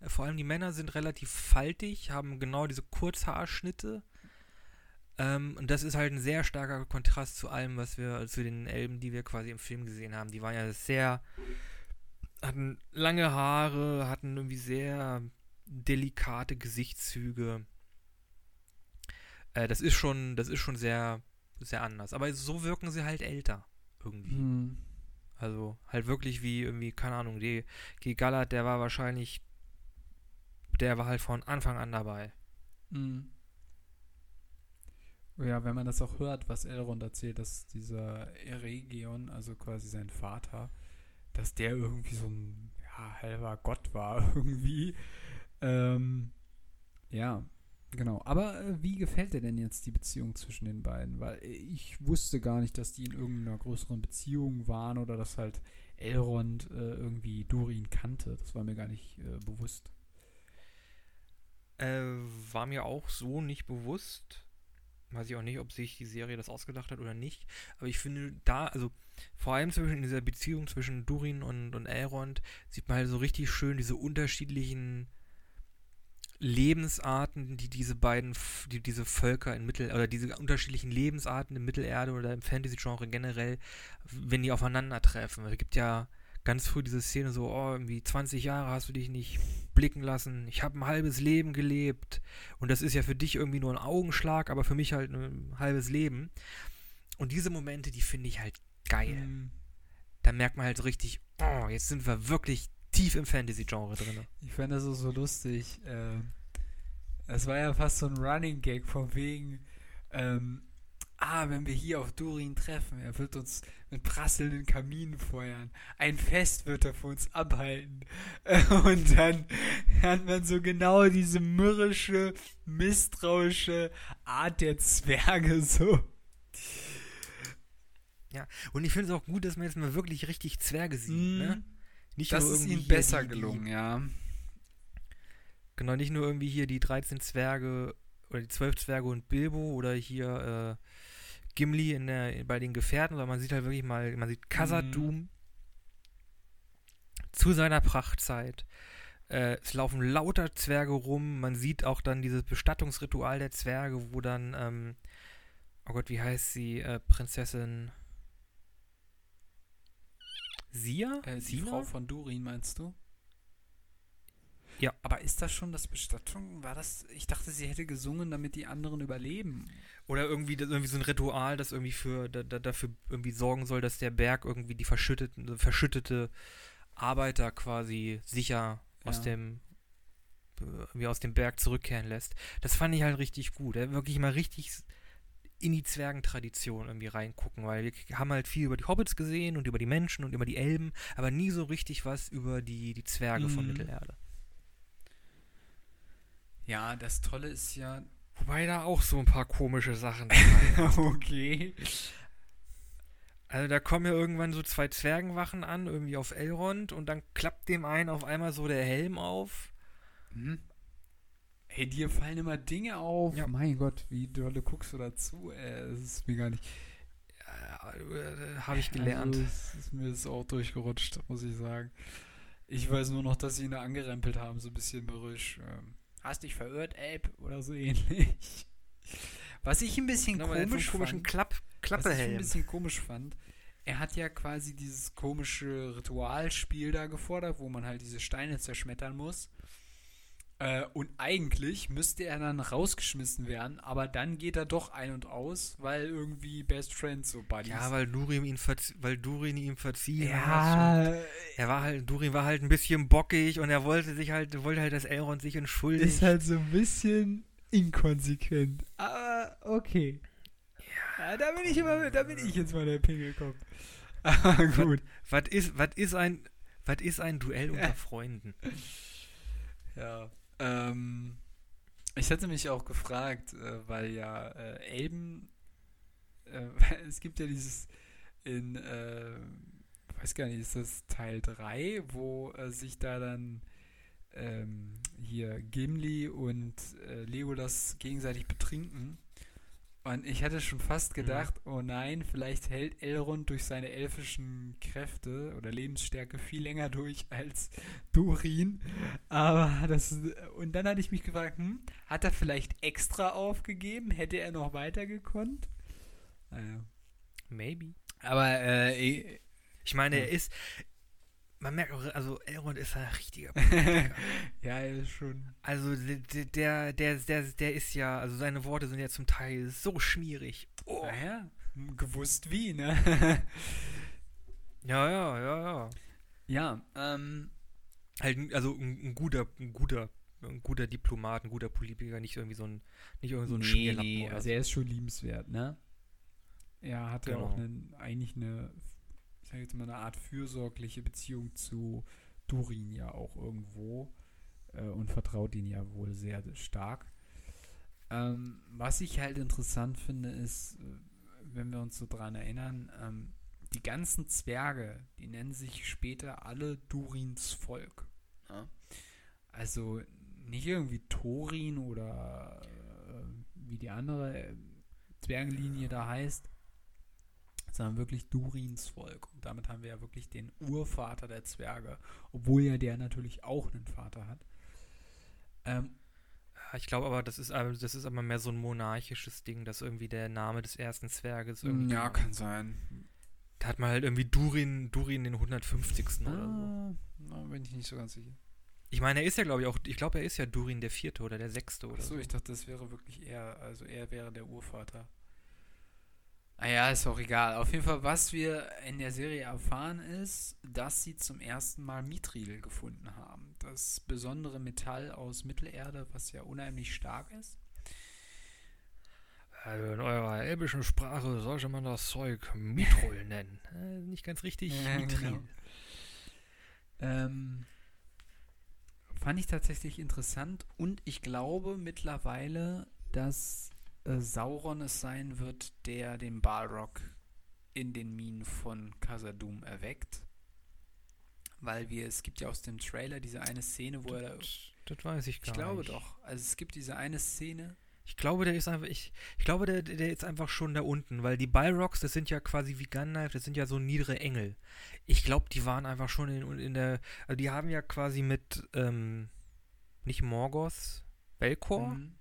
Äh, Vor allem die Männer sind relativ faltig, haben genau diese Kurzhaarschnitte. Ähm, und das ist halt ein sehr starker Kontrast zu allem, was wir, zu den Elben, die wir quasi im Film gesehen haben. Die waren ja sehr, hatten lange Haare, hatten irgendwie sehr delikate Gesichtszüge. Äh, das ist schon, das ist schon sehr, sehr anders. Aber so wirken sie halt älter irgendwie. Hm. Also halt wirklich wie irgendwie, keine Ahnung, die G. Gallert, der war wahrscheinlich, der war halt von Anfang an dabei. Hm. Ja, wenn man das auch hört, was Elrond erzählt, dass dieser Eregion, also quasi sein Vater, dass der irgendwie so ein ja, halber Gott war irgendwie. Ähm, ja, genau. Aber äh, wie gefällt dir denn jetzt die Beziehung zwischen den beiden? Weil äh, ich wusste gar nicht, dass die in irgendeiner größeren Beziehung waren oder dass halt Elrond äh, irgendwie Durin kannte. Das war mir gar nicht äh, bewusst. Äh, war mir auch so nicht bewusst. Weiß ich auch nicht, ob sich die Serie das ausgedacht hat oder nicht. Aber ich finde da, also vor allem zwischen dieser Beziehung zwischen Durin und, und Elrond, sieht man halt so richtig schön diese unterschiedlichen Lebensarten, die diese beiden, die diese Völker in Mittel, oder diese unterschiedlichen Lebensarten in Mittelerde oder im Fantasy-Genre generell, wenn die aufeinandertreffen. Es gibt ja ganz früh diese Szene so, oh, irgendwie 20 Jahre hast du dich nicht blicken lassen, ich habe ein halbes Leben gelebt und das ist ja für dich irgendwie nur ein Augenschlag, aber für mich halt ein halbes Leben. Und diese Momente, die finde ich halt geil. Hm. Da merkt man halt so richtig, oh, jetzt sind wir wirklich tief im Fantasy-Genre drin. Ich fand das auch so lustig. Ähm, das war ja fast so ein Running Gag von wegen, ähm, ah, wenn wir hier auf Durin treffen, er wird uns mit prasselnden Kaminen feuern. Ein Fest wird er für uns abhalten. Und dann hat man so genau diese mürrische, misstrauische Art der Zwerge so. Und ich finde es auch gut, dass man jetzt mal wirklich richtig Zwerge sieht. Mhm. Ne? Nicht Das nur ist ihnen besser die, gelungen, ja. Genau, nicht nur irgendwie hier die 13 Zwerge oder die 12 Zwerge und Bilbo oder hier äh, Gimli in der, bei den Gefährten, sondern man sieht halt wirklich mal, man sieht Khazad-dûm zu seiner Prachtzeit. Äh, es laufen lauter Zwerge rum. Man sieht auch dann dieses Bestattungsritual der Zwerge, wo dann, ähm, oh Gott, wie heißt sie? Äh, Prinzessin Sia? Äh, die Sina? Frau von Durin, meinst du? Ja. Aber ist das schon das Bestattung? War das. Ich dachte, sie hätte gesungen, damit die anderen überleben. Oder irgendwie, das- irgendwie so ein Ritual, das irgendwie für da, da, dafür irgendwie sorgen soll, dass der Berg irgendwie die verschütteten, verschüttete Arbeiter quasi sicher aus Ja. dem äh, irgendwie aus dem Berg zurückkehren lässt. Das fand ich halt richtig gut. Ja, wirklich mal richtig in die Zwergentradition irgendwie reingucken, weil wir haben halt viel über die Hobbits gesehen und über die Menschen und über die Elben, aber nie so richtig was über die, die Zwerge von Mhm. Mittelerde. Ja, das Tolle ist ja. Wobei da auch so ein paar komische Sachen dabei sind. okay. Also da kommen ja irgendwann so zwei Zwergenwachen an, irgendwie auf Elrond und dann klappt dem einen auf einmal so der Helm auf. Hm? Hey, dir fallen immer Dinge auf. Ja. Mein Gott, wie dolle guckst du dazu? Äh, das ist mir gar nicht. Äh, Habe ich gelernt. Also, es ist mir ist auch durchgerutscht, muss ich sagen. Ich weiß nur noch, dass sie ihn da angerempelt haben, so ein bisschen mürrisch. Ähm, Hast dich verirrt, Ape? Oder so ähnlich. Was ich ein bisschen Genau, so komisch komischen fand, Klapp, was ich ein bisschen komisch fand, er hat ja quasi dieses komische Ritualspiel da gefordert, wo man halt diese Steine zerschmettern muss. Äh, und eigentlich müsste er dann rausgeschmissen werden, aber dann geht er doch ein und aus, weil irgendwie Best Friends so Buddies. Ja, weil Durin ihn, verz weil Durin ihm verziehen hat. ja, und Er war halt, Durin war halt ein bisschen bockig und er wollte sich halt, wollte halt, dass Elrond sich entschuldigt. ist halt so ein bisschen inkonsequent. Aber okay. Ja, da bin ich immer, da bin ich jetzt mal der Pingelkopf. Aber gut. was ist, was ist ein, was ist ein Duell unter Freunden? Ja. Ähm, ich hätte mich auch gefragt, äh, weil ja äh, Elben äh, es gibt ja dieses in, äh, weiß gar nicht, ist das Teil 3, wo äh, sich da dann ähm, hier Gimli und äh, Legolas gegenseitig betrinken. Und ich hatte schon fast Mhm. gedacht, oh nein, vielleicht hält Elrond durch seine elfischen Kräfte oder Lebensstärke viel länger durch als Durin. Aber das und dann hatte ich mich gefragt, hm, hat er vielleicht extra aufgegeben? Hätte er noch weiter gekonnt? Naja. Maybe. Aber äh, Ich meine, Ja. er ist. Man merkt auch, also Elrond ist ein richtiger. ja, er ist schon. Also der, der, der, der, ist ja, also seine Worte sind ja zum Teil so schmierig. Oh. Naja, gewusst wie, ne? Ja, ja, ja, ja. ja, ähm, Halt, also ein, ein guter, ein guter, ein guter Diplomat, ein guter Politiker, nicht irgendwie so ein, nicht irgendwie so ein Schmierlappen oder also er ist schon liebenswert, ne? Er hatte Genau. auch einen, eigentlich eine, ich sag jetzt mal, eine Art fürsorgliche Beziehung zu Durin ja auch irgendwo äh, und vertraut ihn ja wohl sehr stark. Ähm, was ich halt interessant finde, ist, äh, wenn wir uns so dran erinnern, ähm, die ganzen Zwerge, die nennen sich später alle Durins Volk. Ne? Also nicht irgendwie Thorin oder äh, wie die andere äh, Zwergenlinie da heißt, sondern wirklich Durins Volk. Und damit haben wir ja wirklich den Urvater der Zwerge, obwohl ja der natürlich auch einen Vater hat. Ähm, Ich glaube aber, das ist, aber- das ist aber mehr so ein monarchisches Ding, dass irgendwie der Name des ersten Zwerges irgendwie. ja, kann sein. Da hat man halt irgendwie Durin, Durin den 150. oder so. Ah, bin ich nicht so ganz sicher. Ich meine, er ist ja, glaube ich, auch, ich glaube, er ist ja Durin der Vierte oder der Sechste oder Achso, so. ich dachte, das wäre wirklich er, also er wäre der Urvater. Naja, ist auch egal. Auf jeden Fall, was wir in der Serie erfahren, ist, dass sie zum ersten Mal Mithril gefunden haben. Das besondere Metall aus Mittelerde, was ja unheimlich stark ist. Also in eurer elbischen Sprache sollte man das Zeug Mitrol nennen. Äh, nicht ganz richtig. Ja, Mithril. genau. Ähm, fand ich tatsächlich interessant und ich glaube mittlerweile, dass äh, Sauron es sein wird, der den Balrog in den Minen von Khazad-dûm erweckt. Weil wir, es gibt ja aus dem Trailer diese eine Szene, wo er da, Das, das weiß ich ich gar glaube nicht. doch, also es gibt diese eine Szene, Ich glaube, der ist einfach, ich, ich glaube, der, der ist einfach schon da unten, weil die Balrogs, das sind ja quasi wie Gandalf, das sind ja so niedere Engel. Ich glaube, die waren einfach schon in, in der, also die haben ja quasi mit, ähm, nicht Morgoth, Belkor, mhm,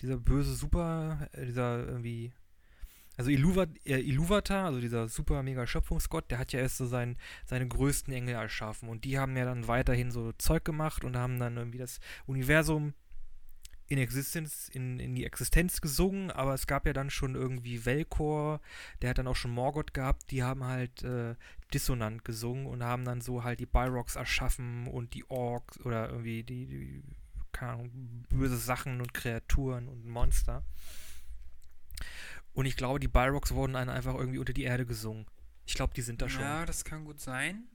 dieser böse Super, äh, dieser irgendwie, also Iluvat, äh, also dieser super mega Schöpfungsgott, der hat ja erst so sein, seine größten Engel erschaffen. Und die haben ja dann weiterhin so Zeug gemacht und haben dann irgendwie das Universum in Existenz, in, in die Existenz gesungen, aber es gab ja dann schon irgendwie Velkor, der hat dann auch schon Morgoth gehabt, die haben halt äh, dissonant gesungen und haben dann so halt die Balrogs erschaffen und die Orks oder irgendwie die, die keine Ahnung, böse Sachen und Kreaturen und Monster. Und ich glaube, die Balrogs wurden dann einfach irgendwie unter die Erde gesungen. Ich glaube, die sind da schon. Ja, das kann gut sein.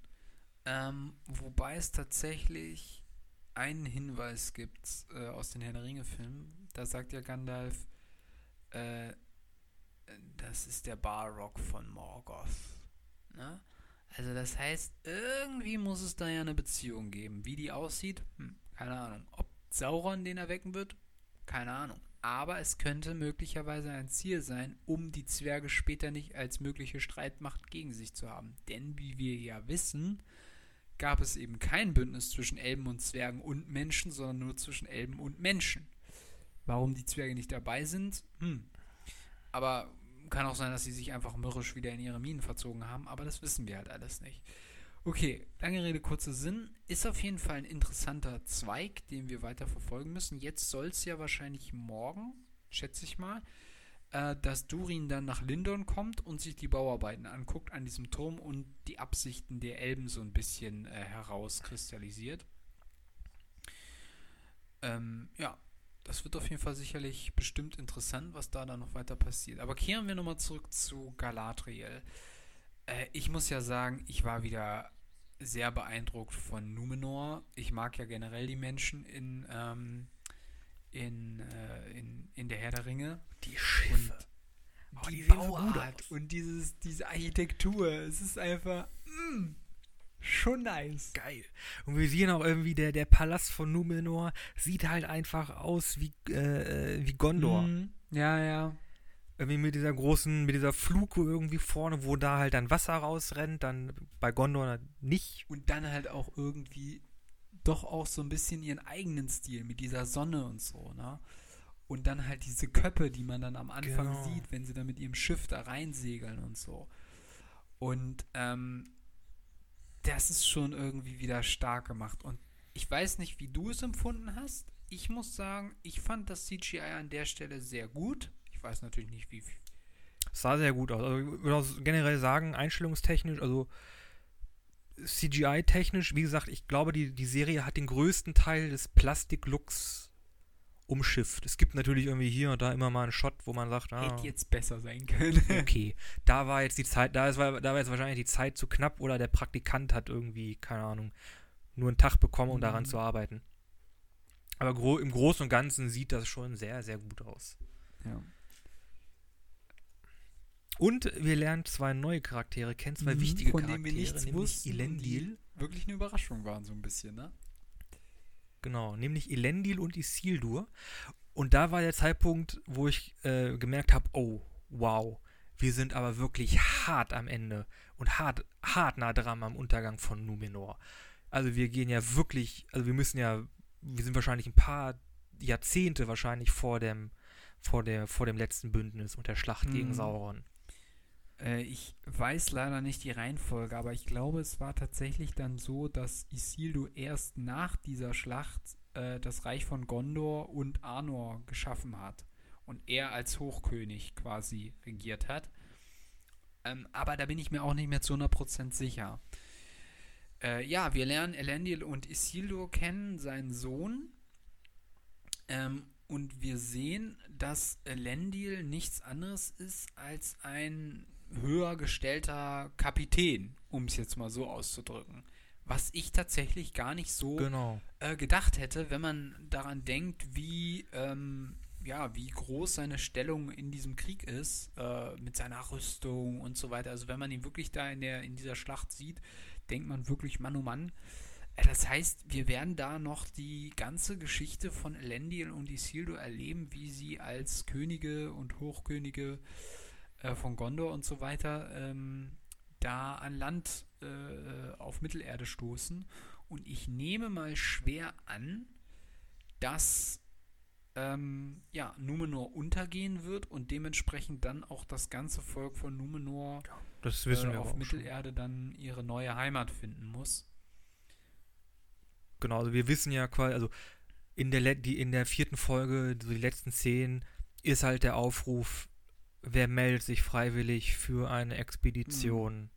Ähm, wobei es tatsächlich einen Hinweis gibt äh, aus den Herr der Ringe-Filmen. Da sagt ja Gandalf, äh, das ist der Balrog von Morgoth. Ne? Also das heißt, irgendwie muss es da ja eine Beziehung geben. Wie die aussieht, hm, keine Ahnung. Ob Sauron den erwecken wird, keine Ahnung. Aber es könnte möglicherweise ein Ziel sein, um die Zwerge später nicht als mögliche Streitmacht gegen sich zu haben. Denn wie wir ja wissen, gab es eben kein Bündnis zwischen Elben und Zwergen und Menschen, sondern nur zwischen Elben und Menschen. Warum die Zwerge nicht dabei sind? Hm. Aber kann auch sein, dass sie sich einfach mürrisch wieder in ihre Minen verzogen haben, aber das wissen wir halt alles nicht. Okay, lange Rede, kurzer Sinn. Ist auf jeden Fall ein interessanter Zweig, den wir weiter verfolgen müssen. Jetzt soll es ja wahrscheinlich morgen, schätze ich mal, äh, dass Durin dann nach Lindon kommt und sich die Bauarbeiten anguckt an diesem Turm und die Absichten der Elben so ein bisschen äh, herauskristallisiert. Ähm, ja, das wird auf jeden Fall sicherlich bestimmt interessant, was da dann noch weiter passiert. Aber kehren wir nochmal zurück zu Galadriel. Äh, ich muss ja sagen, ich war wieder sehr beeindruckt von Numenor. Ich mag ja generell die Menschen in, ähm, in, äh, in, in der Herr der Ringe. Die Schiffe. Und Oh, die die Bauart und dieses, diese Architektur. Es ist einfach mm, schon nice. Geil. Und wir sehen auch irgendwie, der, der Palast von Numenor sieht halt einfach aus wie, äh, äh, wie Gondor. Mhm. Ja, ja. Irgendwie mit dieser großen, mit dieser Fluke irgendwie vorne, wo da halt dann Wasser rausrennt, dann bei Gondor nicht. Und dann halt auch irgendwie doch auch so ein bisschen ihren eigenen Stil mit dieser Sonne und so, ne? Und dann halt diese Köppe, die man dann am Anfang Genau. sieht, wenn sie da mit ihrem Schiff da reinsegeln und so. Und ähm, das ist schon irgendwie wieder stark gemacht. Und ich weiß nicht, wie du es empfunden hast. Ich muss sagen, ich fand das CGI an der Stelle sehr gut. Weiß natürlich nicht, wie Es sah sehr gut aus. Also ich würde auch generell sagen, einstellungstechnisch, also CGI-technisch, wie gesagt, ich glaube, die, die Serie hat den größten Teil des Plastik-Looks umschifft. Es gibt natürlich irgendwie hier und da immer mal einen Shot, wo man sagt, ah, hätte jetzt besser sein können. okay, da war jetzt die Zeit, da, ist, da war jetzt wahrscheinlich die Zeit zu knapp oder der Praktikant hat irgendwie, keine Ahnung, nur einen Tag bekommen, um daran Mhm. zu arbeiten. Aber gro im Großen und Ganzen sieht das schon sehr, sehr gut aus. ja. Und wir lernen zwei neue Charaktere kennen, zwei Mhm, wichtige von Charaktere, denen wir nichts nämlich wussten Elendil. wirklich eine Überraschung waren, so ein bisschen, ne? Genau, nämlich Elendil und Isildur. Und da war der Zeitpunkt, wo ich äh, gemerkt habe, oh, wow, wir sind aber wirklich hart am Ende und hart, hart nah dran am Untergang von Numenor. Also wir gehen ja wirklich, also wir müssen ja, wir sind wahrscheinlich ein paar Jahrzehnte wahrscheinlich vor dem, vor der, vor dem letzten Bündnis und der Schlacht gegen Mhm. Sauron. Äh, ich weiß leider nicht die Reihenfolge, aber ich glaube, es war tatsächlich dann so, dass Isildur erst nach dieser Schlacht äh, das Reich von Gondor und Arnor geschaffen hat und er als Hochkönig quasi regiert hat. Ähm, aber da bin ich mir auch nicht mehr zu 100% sicher. Äh, ja, wir lernen Elendil und Isildur kennen, seinen Sohn. Ähm, und wir sehen, dass Elendil nichts anderes ist als ein höher gestellter Kapitän, um es jetzt mal so auszudrücken. Was ich tatsächlich gar nicht so Genau. äh, gedacht hätte, wenn man daran denkt, wie, ähm, ja, wie groß seine Stellung in diesem Krieg ist, äh, mit seiner Rüstung und so weiter. Also wenn man ihn wirklich da in, der, in dieser Schlacht sieht, denkt man wirklich, Mann, oh Mann. Äh, Das heißt, wir werden da noch die ganze Geschichte von Elendil und Isildur erleben, wie sie als Könige und Hochkönige äh, von Gondor und so weiter ähm, da an Land äh, auf Mittelerde stoßen. Und ich nehme mal schwer an, dass ähm, ja, Numenor untergehen wird und dementsprechend dann auch das ganze Volk von Numenor äh, auf auch schon. Mittelerde dann ihre neue Heimat finden muss. Genau, also wir wissen ja quasi, also in der, die, in der vierten Folge, so die letzten Szenen, ist halt der Aufruf, wer meldet sich freiwillig für eine Expedition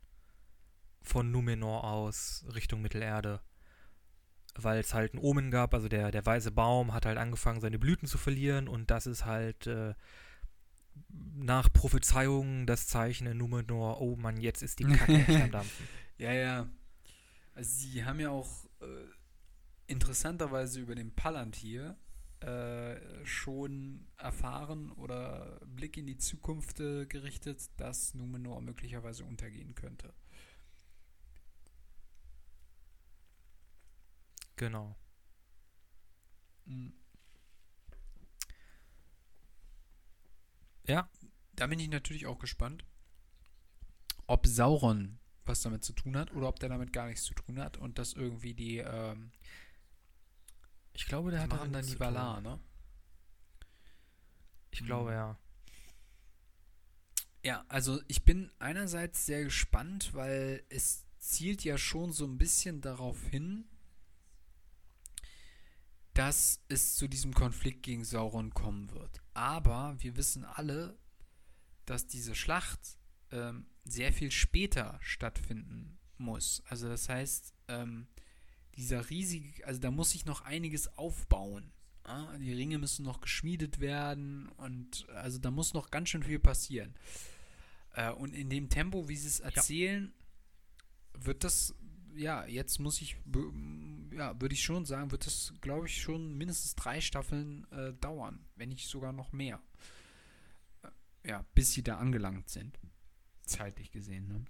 von Numenor aus Richtung Mittelerde. Weil es halt ein Omen gab, also der, der weiße Baum hat halt angefangen, seine Blüten zu verlieren und das ist halt äh, nach Prophezeiungen das Zeichen in Numenor, oh Mann, jetzt ist die Kacke echt am Dampfen. Ja, ja. Also sie haben ja auch äh, interessanterweise über den Palantir äh, schon erfahren oder Blick in die Zukunft äh, gerichtet, dass Numenor möglicherweise untergehen könnte. Genau. Mhm. Ja, Da bin ich natürlich auch gespannt, ob Sauron was damit zu tun hat oder ob der damit gar nichts zu tun hat und das irgendwie die, ähm, ich glaube, der hat dann die tun. Valar, ne? Ich glaube, Mhm. ja. Ja, also ich bin einerseits sehr gespannt, weil es zielt ja schon so ein bisschen darauf hin, dass es zu diesem Konflikt gegen Sauron kommen wird. Aber wir wissen alle, dass diese Schlacht ähm, sehr viel später stattfinden muss. Also das heißt, ähm, dieser riesige, also da muss sich noch einiges aufbauen. Ja? Die Ringe müssen noch geschmiedet werden und also da muss noch ganz schön viel passieren. Äh, und in dem Tempo, wie sie es erzählen, wird das, ja, jetzt muss ich, ja, würde ich schon sagen, wird das, glaube ich, schon mindestens drei Staffeln äh, dauern, wenn nicht sogar noch mehr. ja, bis sie da angelangt sind. Zeitlich gesehen, ne?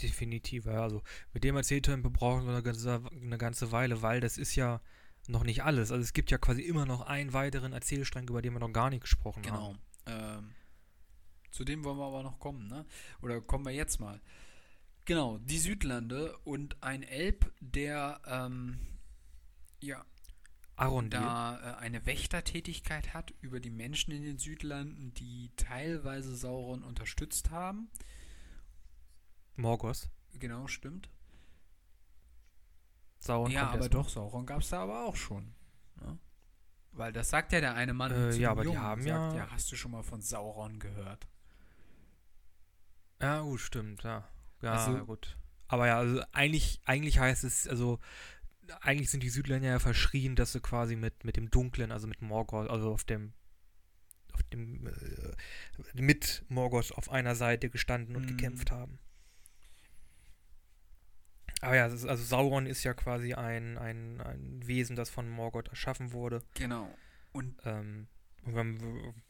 Definitiv, ja. Also mit dem Erzähltempo brauchen wir eine ganze, eine ganze Weile, weil das ist ja noch nicht alles. Also es gibt ja quasi immer noch einen weiteren Erzählstrang, über den wir noch gar nicht gesprochen haben. Genau. Ähm, zu dem wollen wir aber noch kommen, ne? Oder kommen wir jetzt mal. Genau, die Südlande und ein Elb, der ähm, ja Arondil. da äh, eine Wächtertätigkeit hat über die Menschen in den Südlanden, die teilweise Sauron unterstützt haben. Morgos. Genau, stimmt. Sauron ja, aber doch, Sauron gab es da aber auch schon. Ne? Weil das sagt ja der eine Mann Äh, ja, aber die Jungen, haben sagt, ja- Hast du schon mal von Sauron gehört? Ja, gut, stimmt, ja. Ja, Also- gut. Aber ja, also eigentlich, eigentlich heißt es, also eigentlich sind die Südländer ja verschrien, dass sie quasi mit, mit dem Dunklen, also mit Morgoth, also auf dem auf dem äh, mit Morgoth auf einer Seite gestanden und Mhm. gekämpft haben. Aber ja, ist, also Sauron ist ja quasi ein, ein, ein Wesen, das von Morgoth erschaffen wurde, Genau. Und, ähm,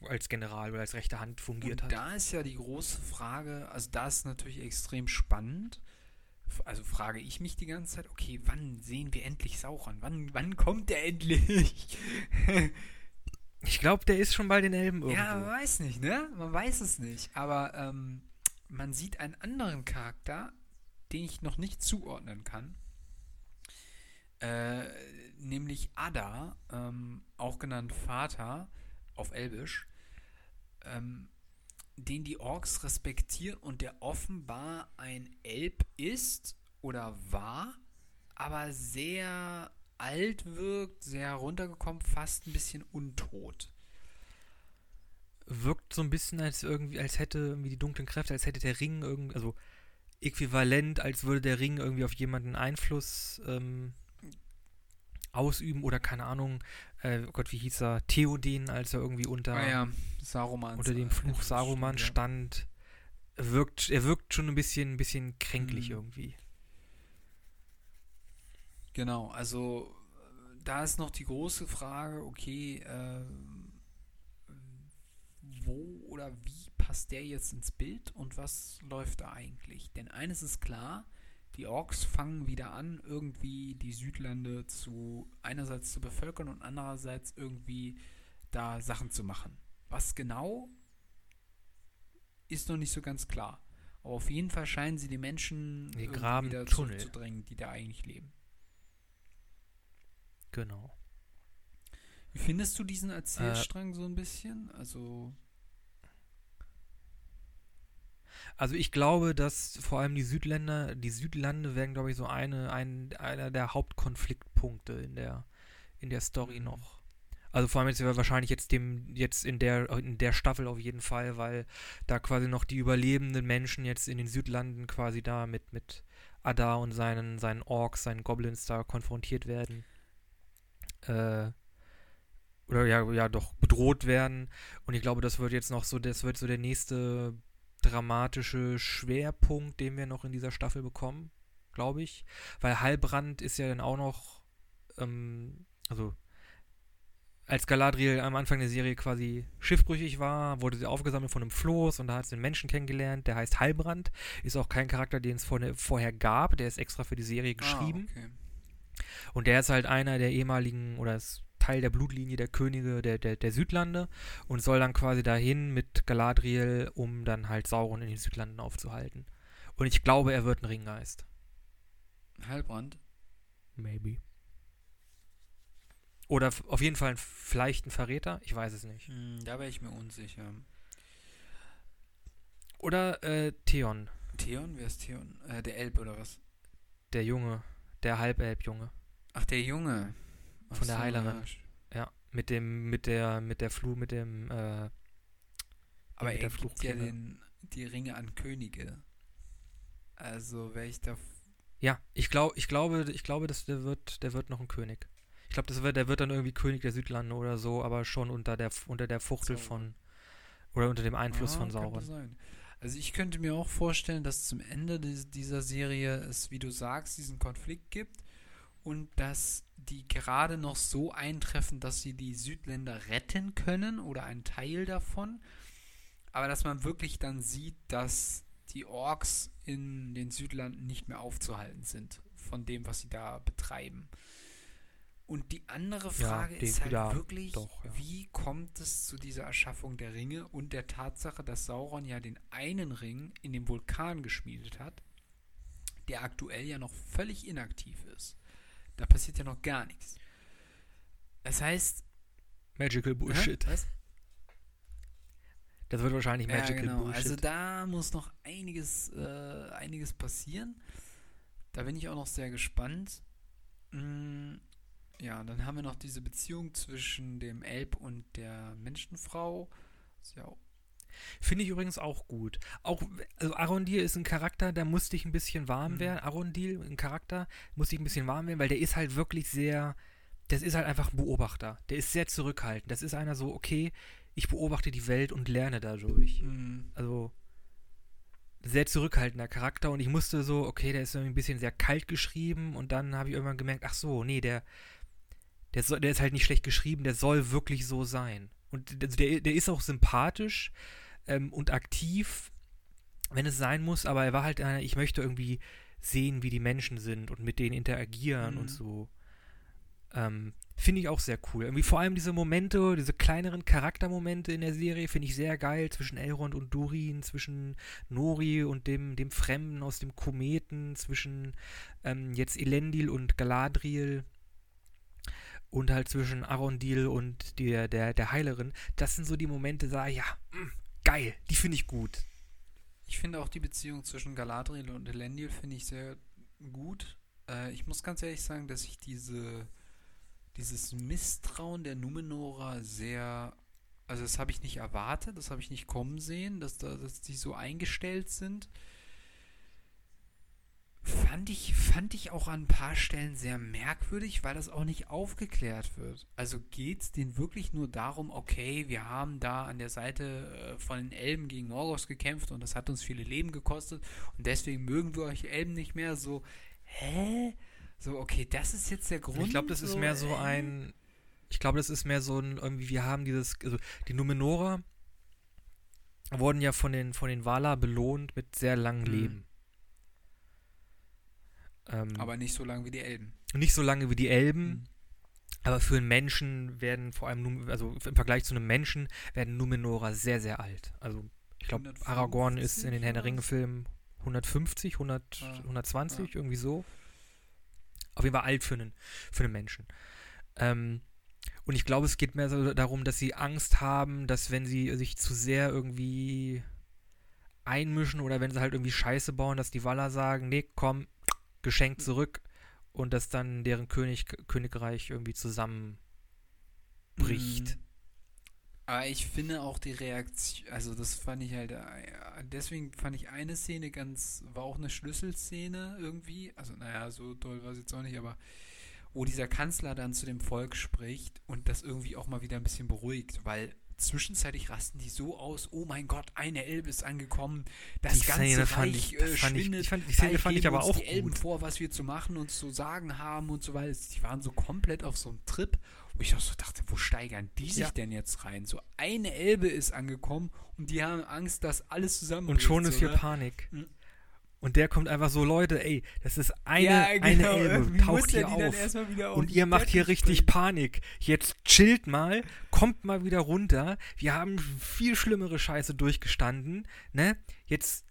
als General oder als rechte Hand fungiert und hat. da ist ja die große Frage, also da ist natürlich extrem spannend. Also frage ich mich die ganze Zeit, okay, wann sehen wir endlich Sauron? Wann, wann kommt der endlich? Ich glaube, der ist schon bald in Elben irgendwo. Ja, man weiß nicht, ne? Man weiß es nicht. Aber ähm, man sieht einen anderen Charakter, den ich noch nicht zuordnen kann. Äh, nämlich Ada, ähm, auch genannt Vater auf Elbisch, ähm, den die Orks respektieren und der offenbar ein Elb ist oder war, aber sehr alt wirkt, sehr heruntergekommen, fast ein bisschen untot. wirkt so ein bisschen als irgendwie, als hätte irgendwie die dunklen Kräfte, als hätte der Ring irgendwie, also äquivalent, als würde der Ring irgendwie auf jemanden Einfluss ähm, ausüben oder keine Ahnung, äh, oh Gott, wie hieß er, Theoden, als er irgendwie unter, Ah ja, Saruman. unter dem Fluch Saruman stand, wirkt, er wirkt schon ein bisschen, ein bisschen kränklich Mhm. irgendwie. Genau, also äh, da ist noch die große Frage, okay, äh, wo oder wie passt der jetzt ins Bild und was läuft da eigentlich? Denn eines ist klar, die Orks fangen wieder an, irgendwie die Südlande zu einerseits zu bevölkern und andererseits irgendwie da Sachen zu machen. Was genau ist noch nicht so ganz klar. Aber auf jeden Fall scheinen sie die Menschen Die graben wieder Tunnel. zurückzudrängen, die da eigentlich leben. Genau. Wie findest du diesen Erzählstrang so ein bisschen? Also, Also ich glaube, dass vor allem die Südländer, die Südlande werden, glaube ich, so eine, ein, einer der Hauptkonfliktpunkte in der, in der Story Mhm. noch. Also vor allem jetzt wahrscheinlich jetzt dem, jetzt in der, in der Staffel auf jeden Fall, weil da quasi noch die überlebenden Menschen jetzt in den Südlanden quasi da mit, mit Ada und seinen, seinen Orks, seinen Goblins da konfrontiert werden. Äh, oder ja, ja, doch bedroht werden. Und ich glaube, das wird jetzt noch so, das wird so der nächste dramatische Schwerpunkt, den wir noch in dieser Staffel bekommen, glaube ich. Weil Heilbrand ist ja dann auch noch, ähm, also als Galadriel am Anfang der Serie quasi schiffbrüchig war, wurde sie aufgesammelt von einem Floß und da hat sie einen Menschen kennengelernt, der heißt Heilbrand. Ist auch kein Charakter, den es vorher gab, der ist extra für die Serie geschrieben. Ah, okay. Und der ist halt einer der ehemaligen oder ist Teil der Blutlinie der Könige der, der, der Südlande und soll dann quasi dahin mit Galadriel, um dann halt Sauron in den Südlanden aufzuhalten. Und ich glaube, er wird ein Ringgeist. Heilbrand. Maybe. Oder auf jeden Fall ein, vielleicht ein Verräter, ich weiß es nicht. Hm, da wäre ich mir unsicher. Oder äh, Theon, Theon? Wer ist Theon? Äh, der Elb oder was? der Junge, der Halbelb-Junge. Ach, der Junge. Von der so, Heilerin. ja, sch- Ja, mit dem, mit der, mit der Flu, mit dem, äh, Aber mit er der gibt ja den, die Ringe an Könige. Also wäre ich da... Ja, ich glaube, ich glaube, ich glaube, dass der wird, der wird noch ein König. Ich glaube, das wird, der wird dann irgendwie König der Südlande oder so, aber schon unter der, unter der Fuchtel Sauron. von oder unter dem Einfluss Ah, von Sauron. Also ich könnte mir auch vorstellen, dass zum Ende dieser Serie es, wie du sagst, diesen Konflikt gibt und dass die gerade noch so eintreffen, dass sie die Südländer retten können oder einen Teil davon, aber dass man wirklich dann sieht, dass die Orks in den Südlanden nicht mehr aufzuhalten sind von dem, was sie da betreiben. Und die andere Frage Ja, ist halt ja, wirklich, doch, ja. wie kommt es zu dieser Erschaffung der Ringe und der Tatsache, dass Sauron ja den einen Ring in dem Vulkan geschmiedet hat, der aktuell ja noch völlig inaktiv ist. Da passiert ja noch gar nichts. Das heißt, Magical Bullshit. Hä? Was? Das wird wahrscheinlich Ja, Magical genau. Bullshit. Also da muss noch einiges, äh, einiges passieren. Da bin ich auch noch sehr gespannt. Mm, ja, dann haben wir noch diese Beziehung zwischen dem Elb und der Menschenfrau. Ist ja Finde ich übrigens auch gut. Auch, also Arondil ist ein Charakter, da musste ich ein bisschen warm Mhm. werden. Arondil, ein Charakter, musste ich ein bisschen warm werden, weil der ist halt wirklich sehr, das ist halt einfach ein Beobachter. Der ist sehr zurückhaltend. Das ist einer so, okay, ich beobachte die Welt und lerne dadurch. mm, Also sehr zurückhaltender Charakter und ich musste so, okay, der ist irgendwie ein bisschen sehr kalt geschrieben und dann habe ich irgendwann gemerkt, ach so, nee, der, der, soll, der ist halt nicht schlecht geschrieben, der soll wirklich so sein. Und also der, der ist auch sympathisch ähm, und aktiv, wenn es sein muss, aber er war halt einer, ich möchte irgendwie sehen, wie die Menschen sind und mit denen interagieren Mhm. und so. Ähm, finde ich auch sehr cool. Irgendwie vor allem diese Momente, diese kleineren Charaktermomente in der Serie finde ich sehr geil zwischen Elrond und Durin, zwischen Nori und dem, dem Fremden aus dem Kometen, zwischen ähm, jetzt Elendil und Galadriel und halt zwischen Arondil und der, der, der Heilerin. Das sind so die Momente, da, ja, mh, geil, die finde ich gut. Ich finde auch die Beziehung zwischen Galadriel und Elendil finde ich sehr gut. Äh, ich muss ganz ehrlich sagen, dass ich diese dieses Misstrauen der Numenora sehr, also das habe ich nicht erwartet, das habe ich nicht kommen sehen, dass da, dass die so eingestellt sind. Fand ich, fand ich auch an ein paar Stellen sehr merkwürdig, weil das auch nicht aufgeklärt wird. Also geht es denen wirklich nur darum, okay, wir haben da an der Seite äh, von den Elben gegen Morgoth gekämpft und das hat uns viele Leben gekostet und deswegen mögen wir euch Elben nicht mehr. So, hä? So, okay, das ist jetzt der Grund. Ich glaube, das ist so, mehr so ein. Ich glaube, das ist mehr so ein, irgendwie, wir haben dieses, also die Numenora wurden ja von den, von den Valar belohnt mit sehr langem Mhm. Leben. Ähm, Aber nicht so lang wie die Elben. nicht so lange wie die Elben, Mhm. aber für einen Menschen werden vor allem, also im Vergleich zu einem Menschen, werden Numenora sehr, sehr alt. Also ich glaube, 150 Aragorn ist in den Herr der? Ringe-Filmen 150, 100, Ja. 120, irgendwie so. Auf jeden Fall alt für einen, für einen Menschen. Ähm, und ich glaube, es geht mehr so darum, dass sie Angst haben, dass wenn sie sich zu sehr irgendwie einmischen oder wenn sie halt irgendwie Scheiße bauen, dass die Waller sagen, nee, komm, Geschenk zurück und dass dann deren König, Königreich irgendwie zusammenbricht. Mhm. Aber ich finde auch die Reaktion, also das fand ich halt, äh, deswegen fand ich eine Szene ganz, war auch eine Schlüsselszene irgendwie, also naja, so toll war es jetzt auch nicht, aber wo dieser Kanzler dann zu dem Volk spricht und das irgendwie auch mal wieder ein bisschen beruhigt, weil zwischenzeitlich rasten die so aus, oh mein Gott, eine Elbe ist angekommen, das Die ganze Szene fand Reich ich- äh, fand ich- schwindet, ich fand- die Szene fand ich aber auch die Elben gut. vor, was wir zu machen und zu sagen haben und so weiter. Die waren so komplett auf so einem Trip, wo ich auch so dachte, wo steigern die sich Ja. denn jetzt rein? So eine Elbe ist angekommen und die haben Angst, dass alles zusammen Und schon ist hier ne? Panik. Mhm. Und der kommt einfach so, Leute, ey, das ist eine, ja, eine genau, Elbe, irgendwie taucht der hier auf. Und ihr macht hier richtig springen. Panik. Jetzt chillt mal, kommt mal wieder runter. Wir haben viel schlimmere Scheiße durchgestanden, ne? Jetzt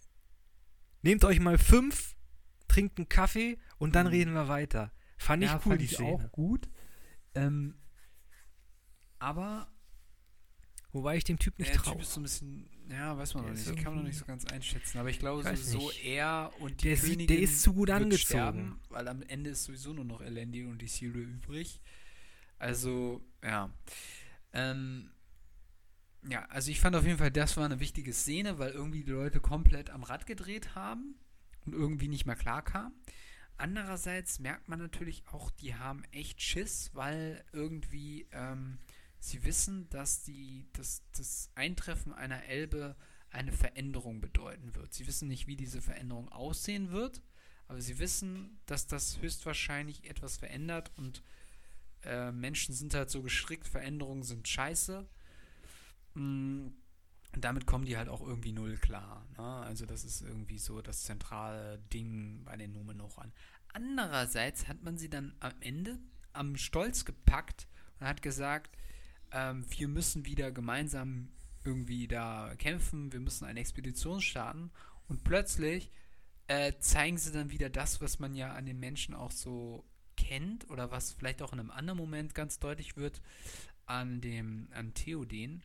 nehmt euch mal fünf, trinkt einen Kaffee und dann Mhm. reden wir weiter. Fand ich ja, cool, fand die ich Szene. auch gut. Ähm, aber Wobei ich dem Typ nicht der traue. Typ ist so ein bisschen, ja, weiß man Der noch nicht. Ich kann man noch nicht so ganz einschätzen. Aber ich glaube Ich sowieso nicht. er und die Der, sieht, Königin der ist zu gut angezogen. sterben, weil am Ende ist sowieso nur noch Elendil und die Isildur übrig. Also, ja. Ähm, ja, also ich fand auf jeden Fall, das war eine wichtige Szene, weil irgendwie die Leute komplett am Rad gedreht haben und irgendwie nicht mehr klar kamen. Andererseits merkt man natürlich auch, die haben echt Schiss, weil irgendwie ähm, sie wissen, dass die, dass das Eintreffen einer Elbe eine Veränderung bedeuten wird. Sie wissen nicht, wie diese Veränderung aussehen wird, aber sie wissen, dass das höchstwahrscheinlich etwas verändert und äh, Menschen sind halt so gestrickt, Veränderungen sind scheiße. Und damit kommen die halt auch irgendwie null klar. Ne? Also das ist irgendwie so das zentrale Ding bei den Numenochern. Andererseits hat man sie dann am Ende am Stolz gepackt und hat gesagt, ähm, wir müssen wieder gemeinsam irgendwie da kämpfen, wir müssen eine Expedition starten und plötzlich äh, zeigen sie dann wieder das, was man ja an den Menschen auch so kennt oder was vielleicht auch in einem anderen Moment ganz deutlich wird an dem an Theoden,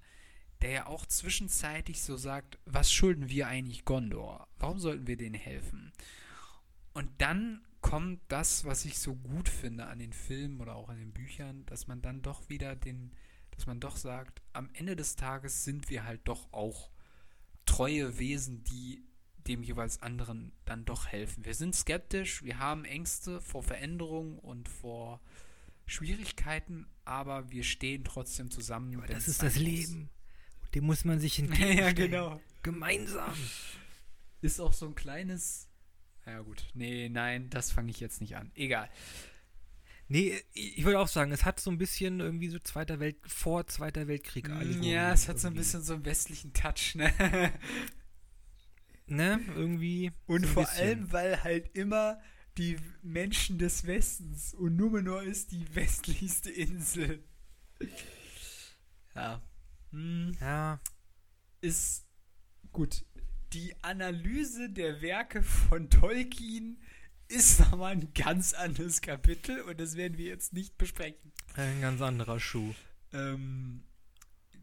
der ja auch zwischenzeitlich so sagt, was schulden wir eigentlich Gondor? Warum sollten wir denen helfen? Und dann kommt das, was ich so gut finde an den Filmen oder auch an den Büchern, dass man dann doch wieder den, dass man doch sagt, am Ende des Tages sind wir halt doch auch treue Wesen, die dem jeweils anderen dann doch helfen. Wir sind skeptisch, wir haben Ängste vor Veränderungen und vor Schwierigkeiten, aber wir stehen trotzdem zusammen. Aber das ist das muss. Leben. Dem muss man sich entgegenstellen. ja, genau. Gemeinsam. Ist auch so ein kleines. Ja, gut. Nee, nein, das fange ich jetzt nicht an. Egal. Nee, ich würde auch sagen, es hat so ein bisschen irgendwie so Zweiter Welt, vor Zweiter Weltkrieg. Mm, ja, es hat irgendwie. so ein bisschen so einen westlichen Touch, ne? ne, irgendwie. Und so vor bisschen. allem, weil halt immer die Menschen des Westens und Numenor ist die westlichste Insel. Ja. Hm. Ja. Ist gut. Die Analyse der Werke von Tolkien ist nochmal ein ganz anderes Kapitel und das werden wir jetzt nicht besprechen. Ein ganz anderer Schuh. Ähm,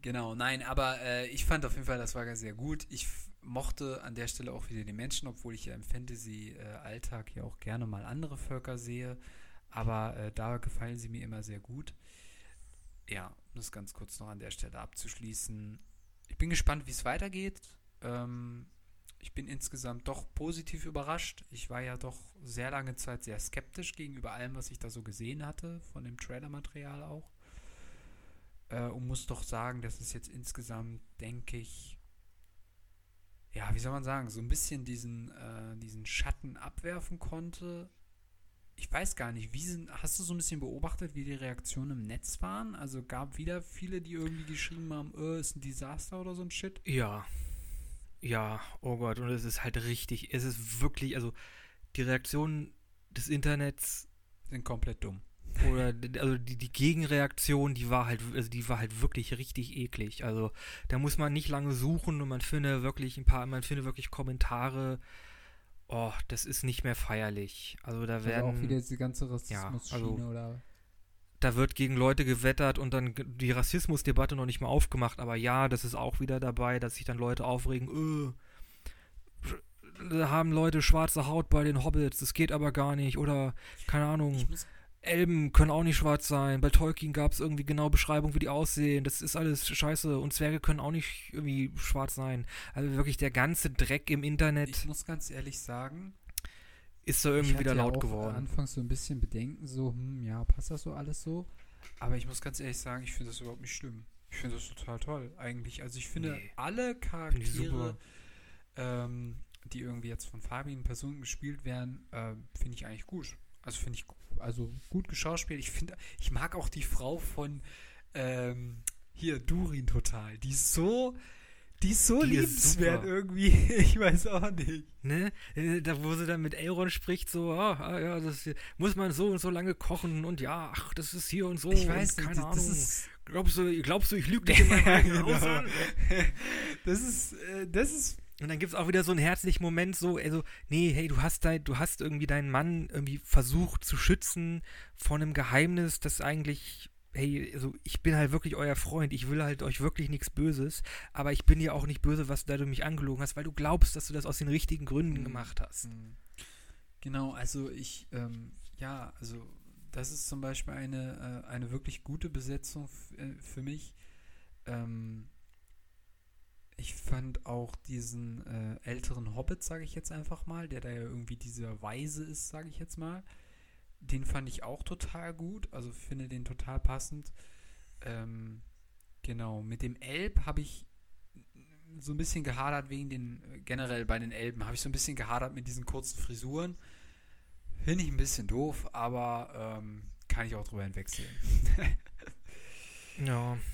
genau, nein, aber äh, ich fand auf jeden Fall, das war sehr gut. Ich mochte an der Stelle auch wieder die Menschen, obwohl ich ja im Fantasy-Alltag ja auch gerne mal andere Völker sehe. Aber äh, da gefallen sie mir immer sehr gut. Ja, um das ganz kurz noch an der Stelle abzuschließen. Ich bin gespannt, wie es weitergeht. Ähm, ich bin insgesamt doch positiv überrascht. Ich war ja doch sehr lange Zeit sehr skeptisch gegenüber allem, was ich da so gesehen hatte, von dem Trailer-Material auch. Äh, und muss doch sagen, dass es jetzt insgesamt, denke ich, ja, wie soll man sagen, so ein bisschen diesen, äh, diesen Schatten abwerfen konnte. Ich weiß gar nicht, wie sind, hast du so ein bisschen beobachtet, wie die Reaktionen im Netz waren? Also gab wieder viele, die irgendwie geschrieben haben, äh, ist ein Desaster oder so ein Shit? Ja. Ja, oh Gott, und es ist halt richtig, es ist wirklich, also die Reaktionen des Internets sind komplett dumm. Oder also die, die Gegenreaktion, die war halt, also die war halt wirklich richtig eklig. Also da muss man nicht lange suchen und man findet wirklich ein paar, man findet wirklich Kommentare. Oh, das ist nicht mehr feierlich. Also da werden also auch wieder diese ganze Rassismus-Schiene ja, also, oder da wird gegen Leute gewettert und dann die Rassismusdebatte noch nicht mal aufgemacht, aber ja, das ist auch wieder dabei, dass sich dann Leute aufregen, äh, da haben Leute schwarze Haut bei den Hobbits, das geht aber gar nicht oder keine Ahnung. Elben können auch nicht schwarz sein. Bei Tolkien gab es irgendwie genau Beschreibung, wie die aussehen. Das ist alles scheiße. Und Zwerge können auch nicht irgendwie schwarz sein. Also wirklich der ganze Dreck im Internet. Ich muss ganz ehrlich sagen, ist da irgendwie wieder laut ja geworden. Anfangs so ein bisschen Bedenken, so, hm, ja, passt das so alles so? Aber ich muss ganz ehrlich sagen, ich finde das überhaupt nicht schlimm. Ich finde das total toll, eigentlich. Also ich finde nee. alle Charaktere, ähm, die irgendwie jetzt von Fabian Personen gespielt werden, äh, finde ich eigentlich gut. Also finde ich also gut geschauspielt. Ich finde, ich mag auch die Frau von ähm, hier Durin total. Die ist so, die ist so die liebenswert ist irgendwie. Ich weiß auch nicht. Ne? Äh, da, wo sie dann mit Elrond spricht, so, ah, ah, ja, das muss man so und so lange kochen und ja, ach, das ist hier und so. Ich weiß nicht, keine das, Ahnung. Ist, glaubst du, glaubst du, ich lüge dich Haus genau. an? Das ist, äh, das ist und dann gibt es auch wieder so einen herzlichen Moment, so, also, nee, hey, du hast dein, du hast irgendwie deinen Mann irgendwie versucht zu schützen vor einem Geheimnis, das eigentlich, hey, also ich bin halt wirklich euer Freund, ich will halt euch wirklich nichts Böses, aber ich bin dir auch nicht böse, was da du mich angelogen hast, weil du glaubst, dass du das aus den richtigen Gründen mhm. gemacht hast. Mhm. Genau, also ich, ähm, ja, also das ist zum Beispiel eine, äh, eine wirklich gute Besetzung äh, für mich. Ähm, ich fand auch diesen äh, älteren Hobbit, sage ich jetzt einfach mal, der da ja irgendwie dieser Weise ist, sage ich jetzt mal. Den fand ich auch total gut, also finde den total passend. Ähm, genau, mit dem Elb habe ich so ein bisschen gehadert wegen den, generell bei den Elben, habe ich so ein bisschen gehadert mit diesen kurzen Frisuren. Finde ich ein bisschen doof, aber ähm, kann ich auch drüber hinwegsehen. ja.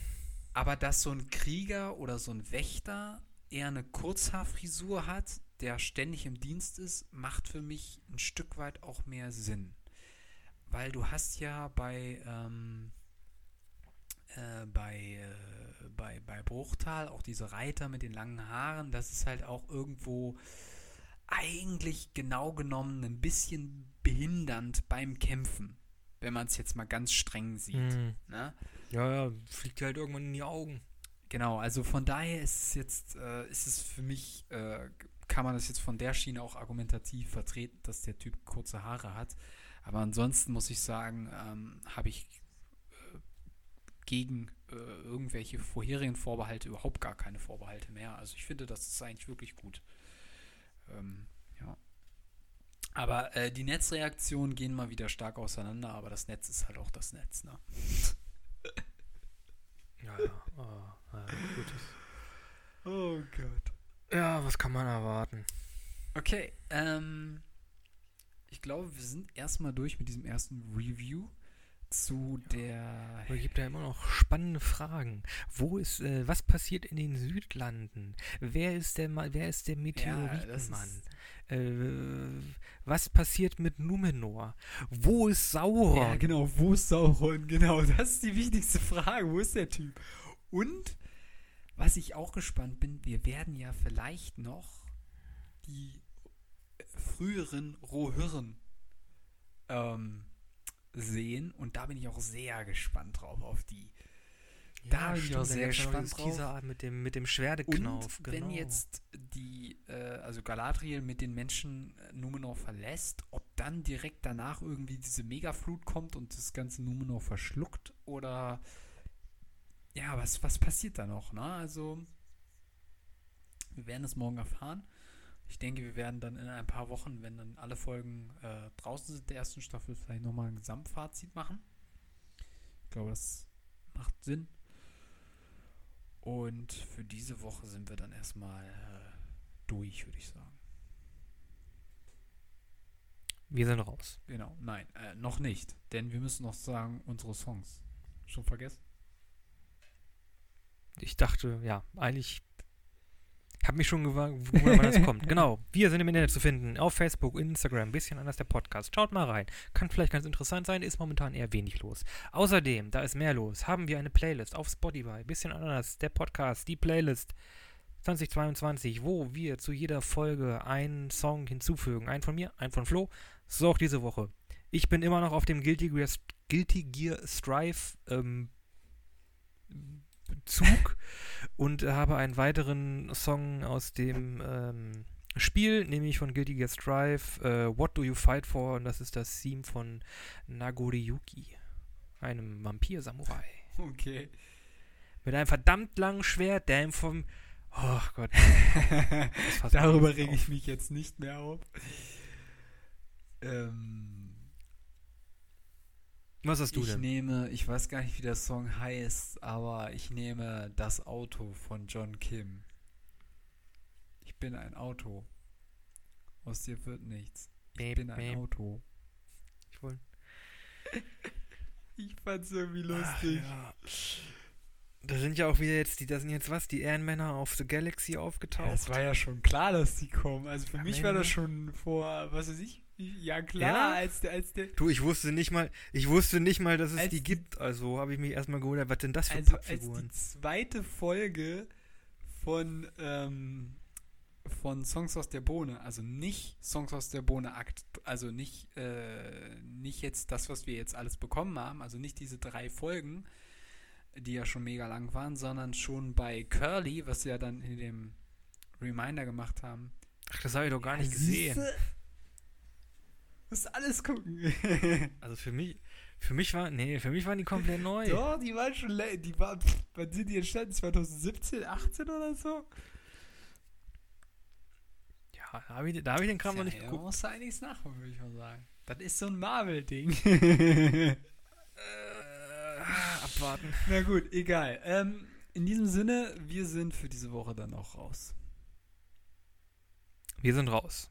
Aber dass so ein Krieger oder so ein Wächter eher eine Kurzhaarfrisur hat, der ständig im Dienst ist, macht für mich ein Stück weit auch mehr Sinn. Weil du hast ja bei, ähm, äh, bei, äh, bei, bei Bruchtal auch diese Reiter mit den langen Haaren, das ist halt auch irgendwo eigentlich genau genommen ein bisschen behindernd beim Kämpfen, wenn man es jetzt mal ganz streng sieht. Mhm. Ne? Ja, ja, fliegt dir halt irgendwann in die Augen. Genau, also von daher ist es jetzt, äh, ist es für mich, äh, kann man das jetzt von der Schiene auch argumentativ vertreten, dass der Typ kurze Haare hat. Aber ansonsten muss ich sagen, ähm, habe ich äh, gegen äh, irgendwelche vorherigen Vorbehalte überhaupt gar keine Vorbehalte mehr. Also ich finde, das ist eigentlich wirklich gut. Ähm, ja. Aber äh, die Netzreaktionen gehen mal wieder stark auseinander, aber das Netz ist halt auch das Netz, ne? Ja, ja. Oh, ja gut. Oh Gott. Ja, was kann man erwarten? Okay, ähm, ich glaube, wir sind erstmal durch mit diesem ersten Review zu der. Aber es gibt ja immer noch spannende Fragen. Wo ist, äh, was passiert in den Südlanden? Wer ist der, Ma wer ist der Meteoritenmann? äh, was passiert mit Numenor? Wo ist Sauron? Ja, genau, wo ist Sauron? Genau, das ist die wichtigste Frage. Wo ist der Typ? Und was ich auch gespannt bin, wir werden ja vielleicht noch die früheren Rohirren ähm, sehen und da bin ich auch sehr gespannt drauf auf die. Da bin ich auch sehr ja gespannt drauf. Teaser mit dem, mit dem Schwerdeknauf. Und wenn jetzt die, äh, also Galadriel mit den Menschen äh, Numenor verlässt, ob dann direkt danach irgendwie diese Megaflut kommt und das ganze Numenor verschluckt oder ja, was, was passiert da noch, ne? Also wir werden es morgen erfahren. Ich denke, wir werden dann in ein paar Wochen, wenn dann alle Folgen äh, draußen sind der ersten Staffel, vielleicht nochmal ein Gesamtfazit machen. Ich glaube, das macht Sinn. Und für diese Woche sind wir dann erstmal äh, durch, würde ich sagen. Wir sind raus. Genau, nein, äh, noch nicht. Denn wir müssen noch sagen, unsere Songs. Schon vergessen? Ich dachte, ja, eigentlich habe mich schon gewundert, wann das kommt. Genau, wir sind im Internet zu finden, auf Facebook, Instagram, bisschen anders der Podcast. Schaut mal rein. Kann vielleicht ganz interessant sein, ist momentan eher wenig los. Außerdem, da ist mehr los, haben wir eine Playlist auf Spotify, bisschen anders, der Podcast, die Playlist 2022, wo wir zu jeder Folge einen Song hinzufügen. Einen von mir, einen von Flo. So auch diese Woche. Ich bin immer noch auf dem Guilty Gear, Guilty Gear Strive ähm, Zug und habe einen weiteren Song aus dem ähm, Spiel, nämlich von Guilty Gear Strive, äh, What Do You Fight For? Und das ist das Theme von Nagoriyuki, einem Vampir-Samurai. Okay. Mit einem verdammt langen Schwert, der ihm vom. Oh Gott. Darüber rege ich mich jetzt nicht mehr auf. Ähm, Was hast du ich denn? nehme, ich weiß gar nicht, wie der Song heißt, aber ich nehme das Auto von John Kim. Ich bin ein Auto. Aus dir wird nichts. Ich Beep, bin ein beep. Auto. Ich wollte. Ich fand's irgendwie Ach, ja. Da sind ja auch wieder jetzt die, da sind jetzt was, die Ehrenmänner auf The Galaxy aufgetaucht. Ja, es war ja schon klar, dass die kommen. Also für Ja, mich war das nee. schon vor, was weiß ich, ja klar, Ja? als der, als der, Du, ich wusste nicht mal, ich wusste nicht mal, dass es Als die gibt. Also habe ich mich erstmal gewundert, was denn das für also als Pappfiguren? die zweite Folge von, ähm, von Songs aus der Bohne, also nicht Songs aus der Bohne Akt, also nicht, äh, nicht jetzt das, was wir jetzt alles bekommen haben, also nicht diese drei Folgen, die ja schon mega lang waren, sondern schon bei Curly, was sie ja dann in dem Reminder gemacht haben. Ach, das habe ich doch gar nicht Ja, gesehen. Musst alles gucken. Also für mich, für mich war, nee, für mich waren die komplett neu. Doch, die waren schon, die waren, pff, wann sind die entstanden? 2017, 18 oder so? Ja, da habe ich, da hab ich den Kram noch nicht ja, geguckt. musst du einiges nachholen, würde ich mal sagen. Das ist so ein Marvel-Ding. Äh, abwarten. Na gut, egal. Ähm, in diesem Sinne, wir sind für diese Woche dann auch raus. Wir sind raus.